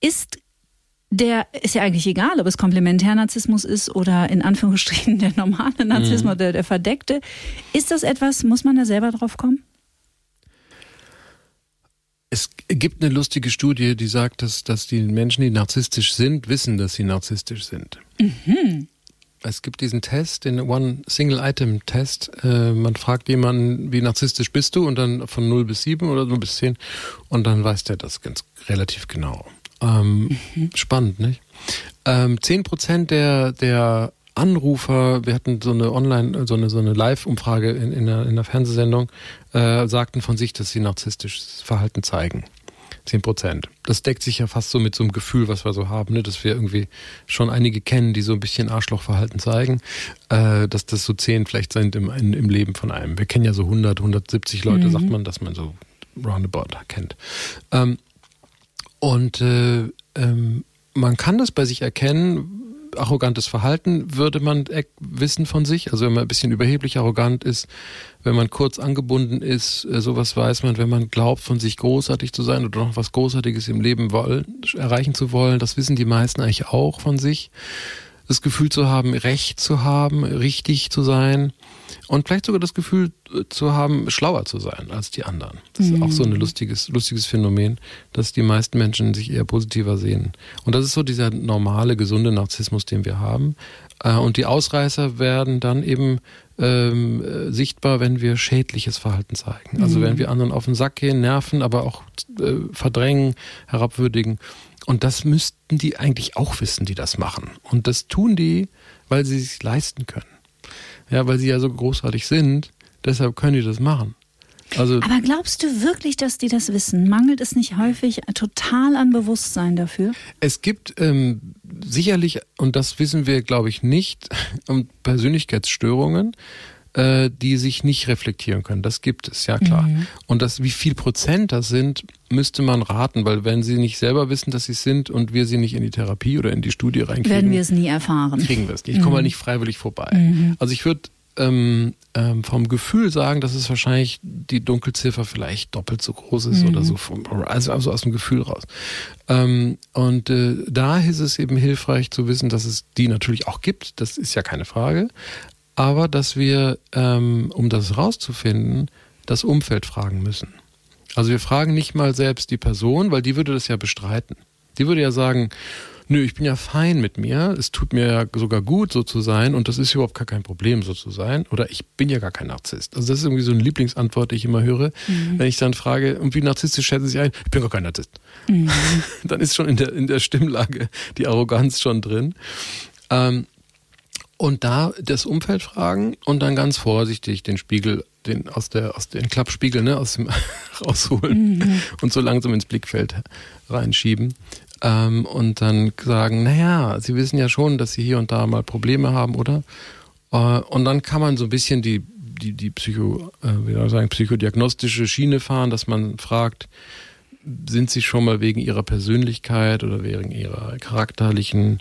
ist der ist ja eigentlich egal, ob es Komplementärnarzissmus ist oder in Anführungsstrichen der normale Narzissmus mhm. oder der verdeckte. Ist das etwas, muss man da selber drauf kommen? Es gibt eine lustige Studie, die sagt, dass, dass die Menschen, die narzisstisch sind, wissen, dass sie narzisstisch sind. Mhm. Es gibt diesen Test, den One-Single-Item-Test. Äh, man fragt jemanden, wie narzisstisch bist du? Und dann von 0 bis 7 oder 0 bis 10. Und dann weiß der das ganz relativ genau. Ähm, mhm. Spannend, nicht? Ähm, 10% der, der Anrufer, wir hatten so eine Online, so eine, so eine Live-Umfrage in, in, einer, in einer Fernsehsendung, äh, sagten von sich, dass sie narzisstisches Verhalten zeigen. Zehn Prozent. Das deckt sich ja fast so mit so einem Gefühl, was wir so haben, ne? dass wir irgendwie schon einige kennen, die so ein bisschen Arschlochverhalten zeigen, äh, dass das so zehn vielleicht sind im, im Leben von einem. Wir kennen ja so 100, 170 Leute, mhm. sagt man, dass man so roundabout kennt. Ähm, und äh, ähm, man kann das bei sich erkennen, arrogantes Verhalten würde man wissen von sich. Also wenn man ein bisschen überheblich arrogant ist, wenn man kurz angebunden ist, äh, sowas weiß man, wenn man glaubt, von sich großartig zu sein oder noch was Großartiges im Leben wollen, erreichen zu wollen, das wissen die meisten eigentlich auch von sich. Das Gefühl zu haben, Recht zu haben, richtig zu sein und vielleicht sogar das Gefühl zu haben, schlauer zu sein als die anderen. Das ist auch so ein mhm. lustiges, lustiges Phänomen, dass die meisten Menschen sich eher positiver sehen. Und das ist so dieser normale, gesunde Narzissmus, den wir haben. Äh, und die Ausreißer werden dann eben ähm, äh, sichtbar, wenn wir schädliches Verhalten zeigen. Also mhm. wenn wir anderen auf den Sack gehen, nerven, aber auch äh, verdrängen, herabwürdigen. Und das müssten die eigentlich auch wissen, die das machen. Und das tun die, weil sie es sich leisten können. Ja, weil sie ja so großartig sind, deshalb können die das machen. Also Aber glaubst du wirklich, dass die das wissen? Mangelt es nicht häufig total an Bewusstsein dafür? Es gibt ähm, sicherlich, und das wissen wir, glaube ich, nicht, Persönlichkeitsstörungen, äh, die sich nicht reflektieren können. Das gibt es, ja klar. Mhm. Und das, wie viel Prozent das sind, müsste man raten, weil wenn sie nicht selber wissen, dass sie es sind und wir sie nicht in die Therapie oder in die Studie reinkriegen, werden wir es nie erfahren. Kriegen wir es nicht. Ich mhm. komme mal nicht freiwillig vorbei. Mhm. Also ich würde ähm, ähm, vom Gefühl sagen, dass es wahrscheinlich die Dunkelziffer vielleicht doppelt so groß ist mhm. oder so, vom, also, also aus dem Gefühl raus. Ähm, und äh, da ist es eben hilfreich zu wissen, dass es die natürlich auch gibt, das ist ja keine Frage, aber dass wir, ähm, um das rauszufinden, das Umfeld fragen müssen. Also wir fragen nicht mal selbst die Person, weil die würde das ja bestreiten. Die würde ja sagen, nö, ich bin ja fein mit mir, es tut mir ja sogar gut, so zu sein und das ist überhaupt gar kein Problem, so zu sein. Oder ich bin ja gar kein Narzisst. Also das ist irgendwie so eine Lieblingsantwort, die ich immer höre, mhm. wenn ich dann frage, und wie narzisstisch schätzen Sie ein? Ich bin gar kein Narzisst. Mhm. dann ist schon in der, in der Stimmlage die Arroganz schon drin. Ähm, und da das Umfeld fragen und dann ganz vorsichtig den Spiegel, den aus der aus den Klappspiegel, ne, aus dem rausholen mhm. und so langsam ins Blickfeld reinschieben ähm, und dann sagen, naja, Sie wissen ja schon, dass Sie hier und da mal Probleme haben, oder? Äh, und dann kann man so ein bisschen die die die Psycho, äh, wie soll ich sagen, psychodiagnostische Schiene fahren, dass man fragt, sind Sie schon mal wegen Ihrer Persönlichkeit oder wegen Ihrer charakterlichen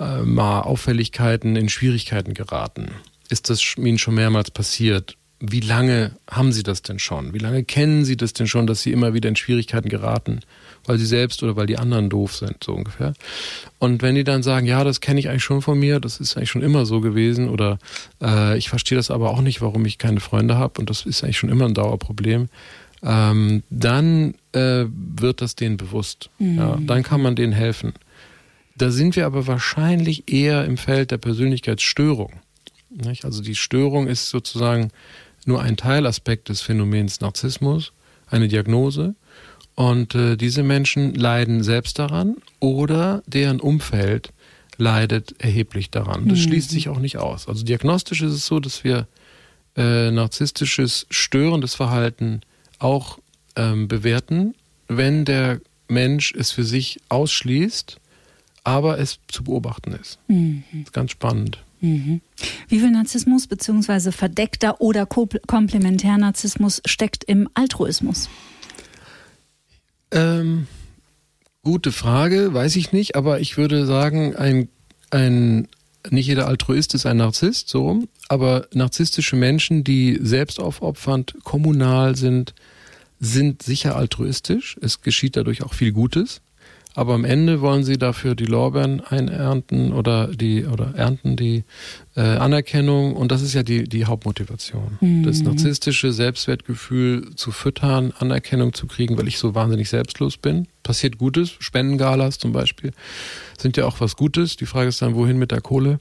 äh, mal Auffälligkeiten in Schwierigkeiten geraten? Ist das Ihnen schon mehrmals passiert? Wie lange haben Sie das denn schon? Wie lange kennen Sie das denn schon, dass Sie immer wieder in Schwierigkeiten geraten? Weil Sie selbst oder weil die anderen doof sind, so ungefähr. Und wenn die dann sagen, ja, das kenne ich eigentlich schon von mir, das ist eigentlich schon immer so gewesen, oder äh, ich verstehe das aber auch nicht, warum ich keine Freunde habe und das ist eigentlich schon immer ein Dauerproblem, ähm, dann äh, wird das denen bewusst. Mhm. Ja, dann kann man denen helfen. Da sind wir aber wahrscheinlich eher im Feld der Persönlichkeitsstörung. Nicht? Also die Störung ist sozusagen nur ein Teilaspekt des Phänomens Narzissmus, eine Diagnose. Und äh, diese Menschen leiden selbst daran oder deren Umfeld leidet erheblich daran. Das mhm. schließt sich auch nicht aus. Also diagnostisch ist es so, dass wir äh, narzisstisches störendes Verhalten auch ähm, bewerten, wenn der Mensch es für sich ausschließt aber es zu beobachten ist. Mhm. Ist ganz spannend. Mhm. Wie viel Narzissmus bzw. verdeckter oder Komplementärnarzissmus steckt im Altruismus? Ähm, gute Frage, weiß ich nicht, aber ich würde sagen, ein, ein nicht jeder Altruist ist ein Narzisst, so rum, aber narzisstische Menschen, die selbstaufopfernd, kommunal sind, sind sicher altruistisch. Es geschieht dadurch auch viel Gutes aber am Ende wollen sie dafür die Lorbeeren einernten oder die oder ernten die äh, Anerkennung und das ist ja die die Hauptmotivation. Mhm. Das narzisstische Selbstwertgefühl zu füttern, Anerkennung zu kriegen, weil ich so wahnsinnig selbstlos bin. Passiert Gutes, Spendengalas zum Beispiel sind ja auch was Gutes. Die Frage ist dann, wohin mit der Kohle?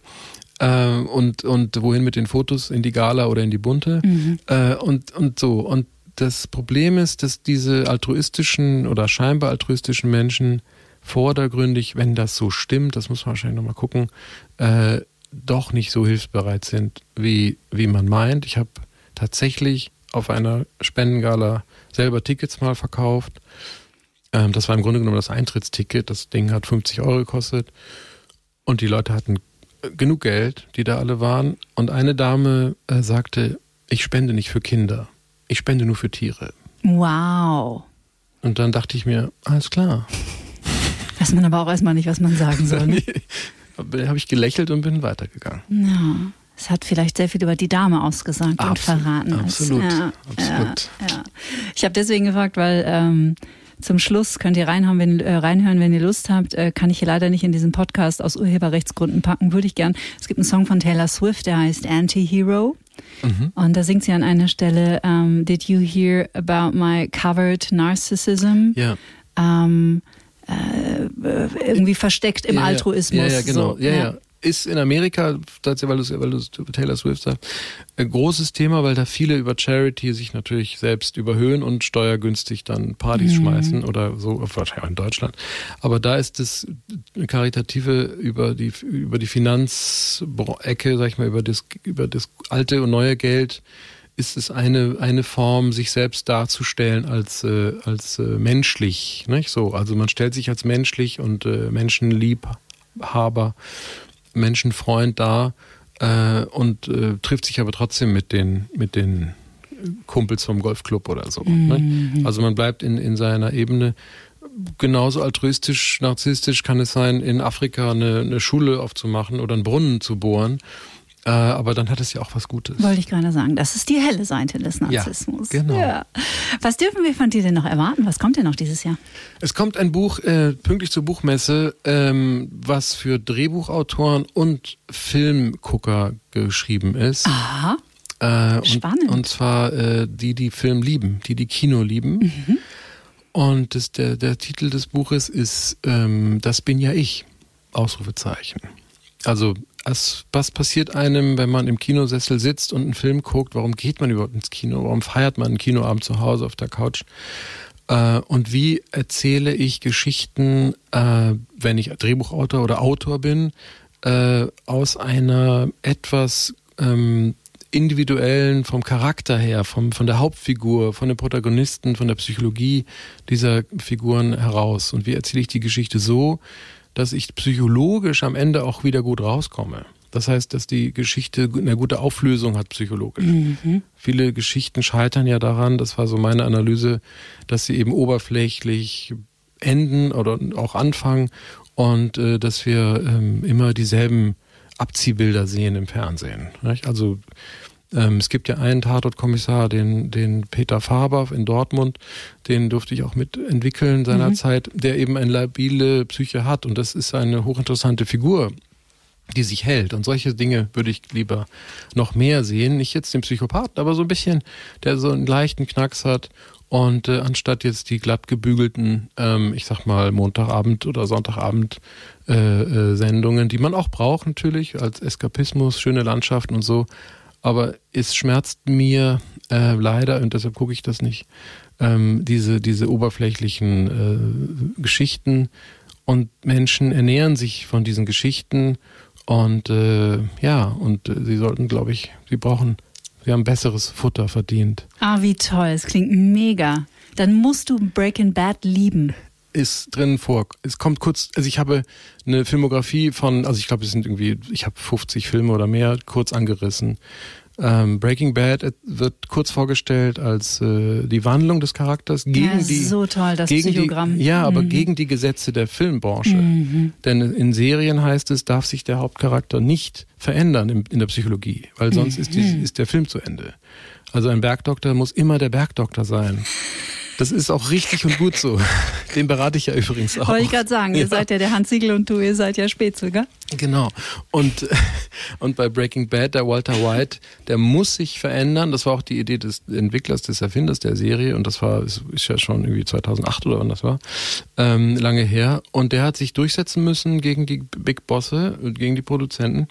Äh, und und wohin mit den Fotos in die Gala oder in die bunte mhm. äh, und und so und das Problem ist, dass diese altruistischen oder scheinbar altruistischen Menschen vordergründig, wenn das so stimmt, das muss man wahrscheinlich nochmal gucken, äh, doch nicht so hilfsbereit sind, wie, wie man meint. Ich habe tatsächlich auf einer Spendengala selber Tickets mal verkauft. Ähm, das war im Grunde genommen das Eintrittsticket. Das Ding hat 50 Euro gekostet. Und die Leute hatten genug Geld, die da alle waren. Und eine Dame äh, sagte, ich spende nicht für Kinder. Ich spende nur für Tiere. Wow. Und dann dachte ich mir, alles klar. Weiß man aber auch erstmal nicht, was man sagen soll. Ne? nee, habe ich gelächelt und bin weitergegangen. Ja. Es hat vielleicht sehr viel über die Dame ausgesagt absolut, und verraten. Absolut, ja, absolut. Ja, ja. Ich habe deswegen gefragt, weil ähm, zum Schluss könnt ihr reinhauen, wenn, äh, reinhören, wenn ihr Lust habt. Äh, kann ich hier leider nicht in diesen Podcast aus Urheberrechtsgründen packen, würde ich gern. Es gibt einen Song von Taylor Swift, der heißt Anti-Hero. Mhm. Und da singt sie an einer Stelle, um, ähm, Did you hear about my covered narcissism? Ja. Um, ähm, äh, irgendwie versteckt im ja, Altruismus. Ja, ja, genau. So, ja, ja. Ist in Amerika, weil du, weil du Taylor Swift sagst, ein großes Thema, weil da viele über Charity sich natürlich selbst überhöhen und steuergünstig dann Partys mhm. schmeißen oder so, wahrscheinlich auch in Deutschland. Aber da ist das Karitative über die, über die Finanzecke, sag ich mal, über das, über das alte und neue Geld, ist es eine, eine Form, sich selbst darzustellen als, äh, als äh, menschlich. Nicht? So, also man stellt sich als menschlich und äh, Menschenliebhaber, Menschenfreund dar äh, und äh, trifft sich aber trotzdem mit den, mit den Kumpels vom Golfclub oder so. Mhm. Also man bleibt in, in seiner Ebene. Genauso altruistisch, narzisstisch kann es sein, in Afrika eine, eine Schule aufzumachen oder einen Brunnen zu bohren Äh, aber dann hat es ja auch was Gutes. Wollte ich gerade sagen. Das ist die helle Seite des Narzissmus. Ja, genau. Ja. Was dürfen wir von dir denn noch erwarten? Was kommt denn noch dieses Jahr? Es kommt ein Buch äh, pünktlich zur Buchmesse, ähm, was für Drehbuchautoren und Filmgucker geschrieben ist. Aha. Äh, Spannend. Und, und zwar äh, die, die Film lieben, die die Kino lieben. Mhm. Und das, der, der Titel des Buches ist ähm, Das bin ja ich. Ausrufezeichen. Also was, passiert einem, wenn man im Kinosessel sitzt und einen Film guckt? Warum geht man überhaupt ins Kino? Warum feiert man einen Kinoabend zu Hause auf der Couch? Äh, und wie erzähle ich Geschichten, äh, wenn ich Drehbuchautor oder Autor bin, äh, aus einer etwas ähm, individuellen, vom Charakter her, vom, von der Hauptfigur, von den Protagonisten, von der Psychologie dieser Figuren heraus? Und wie erzähle ich die Geschichte so, dass ich psychologisch am Ende auch wieder gut rauskomme. Das heißt, dass die Geschichte eine gute Auflösung hat psychologisch. Mhm. Viele Geschichten scheitern ja daran, das war so meine Analyse, dass sie eben oberflächlich enden oder auch anfangen und äh, dass wir ähm, immer dieselben Abziehbilder sehen im Fernsehen. Nicht? Also ähm, es gibt ja einen Tatortkommissar, den, den Peter Faber in Dortmund, den durfte ich auch mitentwickeln seinerzeit, mhm. der eben eine labile Psyche hat und das ist eine hochinteressante Figur die sich hält. Und solche Dinge würde ich lieber noch mehr sehen. Nicht jetzt den Psychopathen, aber so ein bisschen, der so einen leichten Knacks hat. Und äh, anstatt jetzt die glatt gebügelten, ähm, ich sag mal, Montagabend oder Sonntagabend äh, äh, Sendungen, die man auch braucht natürlich als Eskapismus, schöne Landschaften und so, aber es schmerzt mir äh, leider, und deshalb gucke ich das nicht, ähm, diese, diese oberflächlichen äh, Geschichten und Menschen ernähren sich von diesen Geschichten und äh, ja, und äh, sie sollten, glaube ich, sie brauchen, sie haben besseres Futter verdient. Ah, wie toll, es klingt mega. Dann musst du Breaking Bad lieben ist drin vor. Es kommt kurz, also ich habe eine Filmografie von, also ich glaube, es sind irgendwie, ich habe 50 Filme oder mehr kurz angerissen. Ähm, Breaking Bad wird kurz vorgestellt als äh, die Wandlung des Charakters gegen ja, die so toll das gegen Psychogramm. Die, ja, aber mhm. gegen die Gesetze der Filmbranche. Mhm. Denn in Serien heißt es, darf sich der Hauptcharakter nicht verändern in, in der Psychologie, weil sonst mhm. ist, die, ist der Film zu Ende. Also ein Bergdoktor muss immer der Bergdoktor sein. Das ist auch richtig und gut so. Den berate ich ja übrigens auch. Wollte ich gerade sagen, ja. ihr seid ja der Hans Siegel und du, ihr seid ja Spätzle, gell? Genau. Und, und bei Breaking Bad, der Walter White, der muss sich verändern. Das war auch die Idee des Entwicklers, des Erfinders der Serie. Und das war, ist ja schon irgendwie 2008 oder wann das war, ähm, lange her. Und der hat sich durchsetzen müssen gegen die Big Bosse, gegen die Produzenten.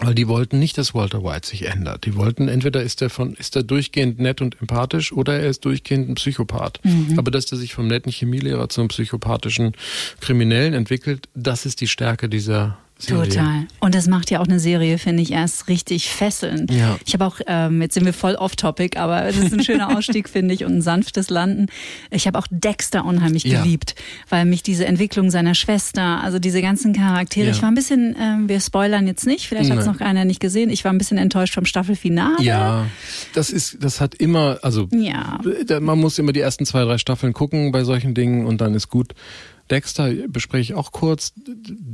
Weil die wollten nicht, dass Walter White sich ändert. Die wollten, entweder ist er von, ist er durchgehend nett und empathisch oder er ist durchgehend ein Psychopath. Mhm. Aber dass er sich vom netten Chemielehrer zum psychopathischen Kriminellen entwickelt, das ist die Stärke dieser, Serie. Total. Und das macht ja auch eine Serie, finde ich, erst richtig fesselnd. Ja. Ich habe auch, ähm, jetzt sind wir voll off-topic, aber es ist ein schöner Ausstieg, finde ich, und ein sanftes Landen. Ich habe auch Dexter unheimlich ja. geliebt, weil mich diese Entwicklung seiner Schwester, also diese ganzen Charaktere, ja. ich war ein bisschen, ähm, wir spoilern jetzt nicht, vielleicht hat es noch einer nicht gesehen, ich war ein bisschen enttäuscht vom Staffelfinale. Ja, das ist, das hat immer, also ja. man muss immer die ersten zwei, drei Staffeln gucken bei solchen Dingen und dann ist gut. Dexter bespreche ich auch kurz.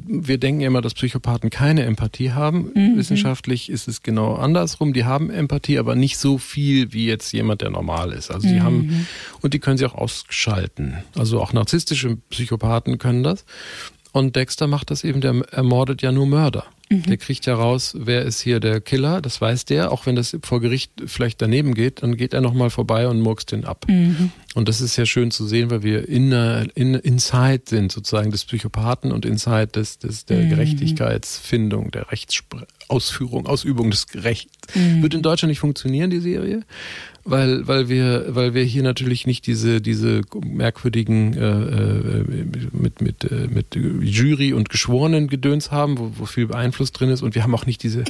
Wir denken immer, dass Psychopathen keine Empathie haben. Mhm. Wissenschaftlich ist es genau andersrum. Die haben Empathie, aber nicht so viel wie jetzt jemand, der normal ist. Also sie mhm. haben, und die können sie auch ausschalten. Also auch narzisstische Psychopathen können das. Und Dexter macht das eben, der ermordet ja nur Mörder. Mhm. Der kriegt ja raus, wer ist hier der Killer, das weiß der, auch wenn das vor Gericht vielleicht daneben geht, dann geht er nochmal vorbei und murkst den ab. Mhm. Und das ist ja schön zu sehen, weil wir in, in, inside sind, sozusagen des Psychopathen und inside des, des, der mhm. Gerechtigkeitsfindung, der Rechtsausführung, Ausübung des Rechts. Mhm. Wird in Deutschland nicht funktionieren, die Serie weil weil wir weil wir hier natürlich nicht diese diese merkwürdigen äh, äh, mit mit äh, mit Jury und Geschworenen Gedöns haben, wo, wo viel Einfluss drin ist und wir haben auch nicht diese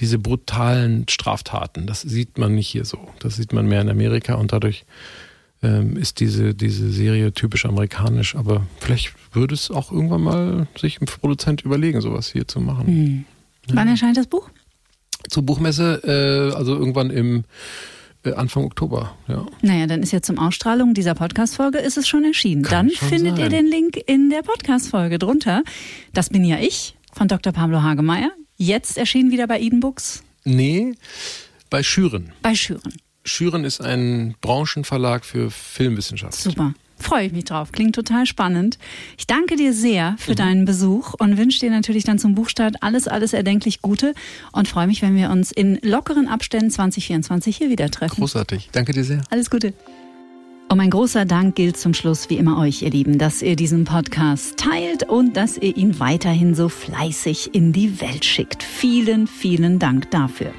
diese brutalen Straftaten. Das sieht man nicht hier so. Das sieht man mehr in Amerika und dadurch ähm, ist diese diese Serie typisch amerikanisch. Aber vielleicht würde es auch irgendwann mal sich ein Produzent überlegen, sowas hier zu machen. Hm. Wann erscheint das Buch? Zur Buchmesse, äh, also irgendwann im äh, Anfang Oktober, ja. Naja, dann ist ja zum Ausstrahlung dieser Podcast-Folge ist es schon erschienen. Kann dann findet sein. ihr den Link in der Podcast-Folge drunter. Das bin ja ich von Dr. Pablo Hagemeyer. Jetzt erschienen wieder bei Eden Books? Nee, bei Schüren. Bei Schüren. Schüren ist ein Branchenverlag für Filmwissenschaft. Super. Freue ich mich drauf. Klingt total spannend. Ich danke dir sehr für mhm. deinen Besuch und wünsche dir natürlich dann zum Buchstart alles, alles erdenklich Gute und freue mich, wenn wir uns in lockeren Abständen 2024 hier wieder treffen. Großartig. Danke dir sehr. Alles Gute. Und mein großer Dank gilt zum Schluss wie immer euch, ihr Lieben, dass ihr diesen Podcast teilt und dass ihr ihn weiterhin so fleißig in die Welt schickt. Vielen, vielen Dank dafür.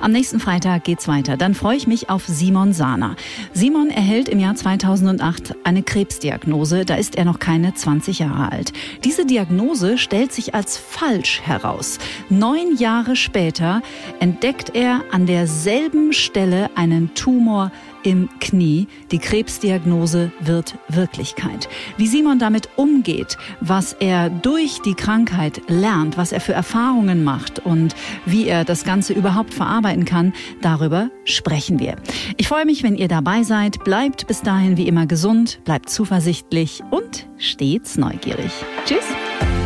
Am nächsten Freitag geht's weiter. Dann freue ich mich auf Simon Sahner. Simon erhält im Jahr 2008 eine Krebsdiagnose. Da ist er noch keine 20 Jahre alt. Diese Diagnose stellt sich als falsch heraus. Neun Jahre später entdeckt er an derselben Stelle einen Tumor im Knie. Die Krebsdiagnose wird Wirklichkeit. Wie Simon damit umgeht, was er durch die Krankheit lernt, was er für Erfahrungen macht und wie er das Ganze überhaupt verarbeiten kann, darüber sprechen wir. Ich freue mich, wenn ihr dabei seid. Bleibt bis dahin wie immer gesund, bleibt zuversichtlich und stets neugierig. Tschüss.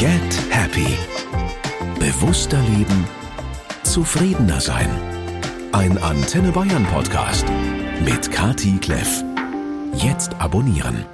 Get Happy. Bewusster leben. Zufriedener sein. Ein Antenne Bayern Podcast mit Kati Kleff. Jetzt abonnieren.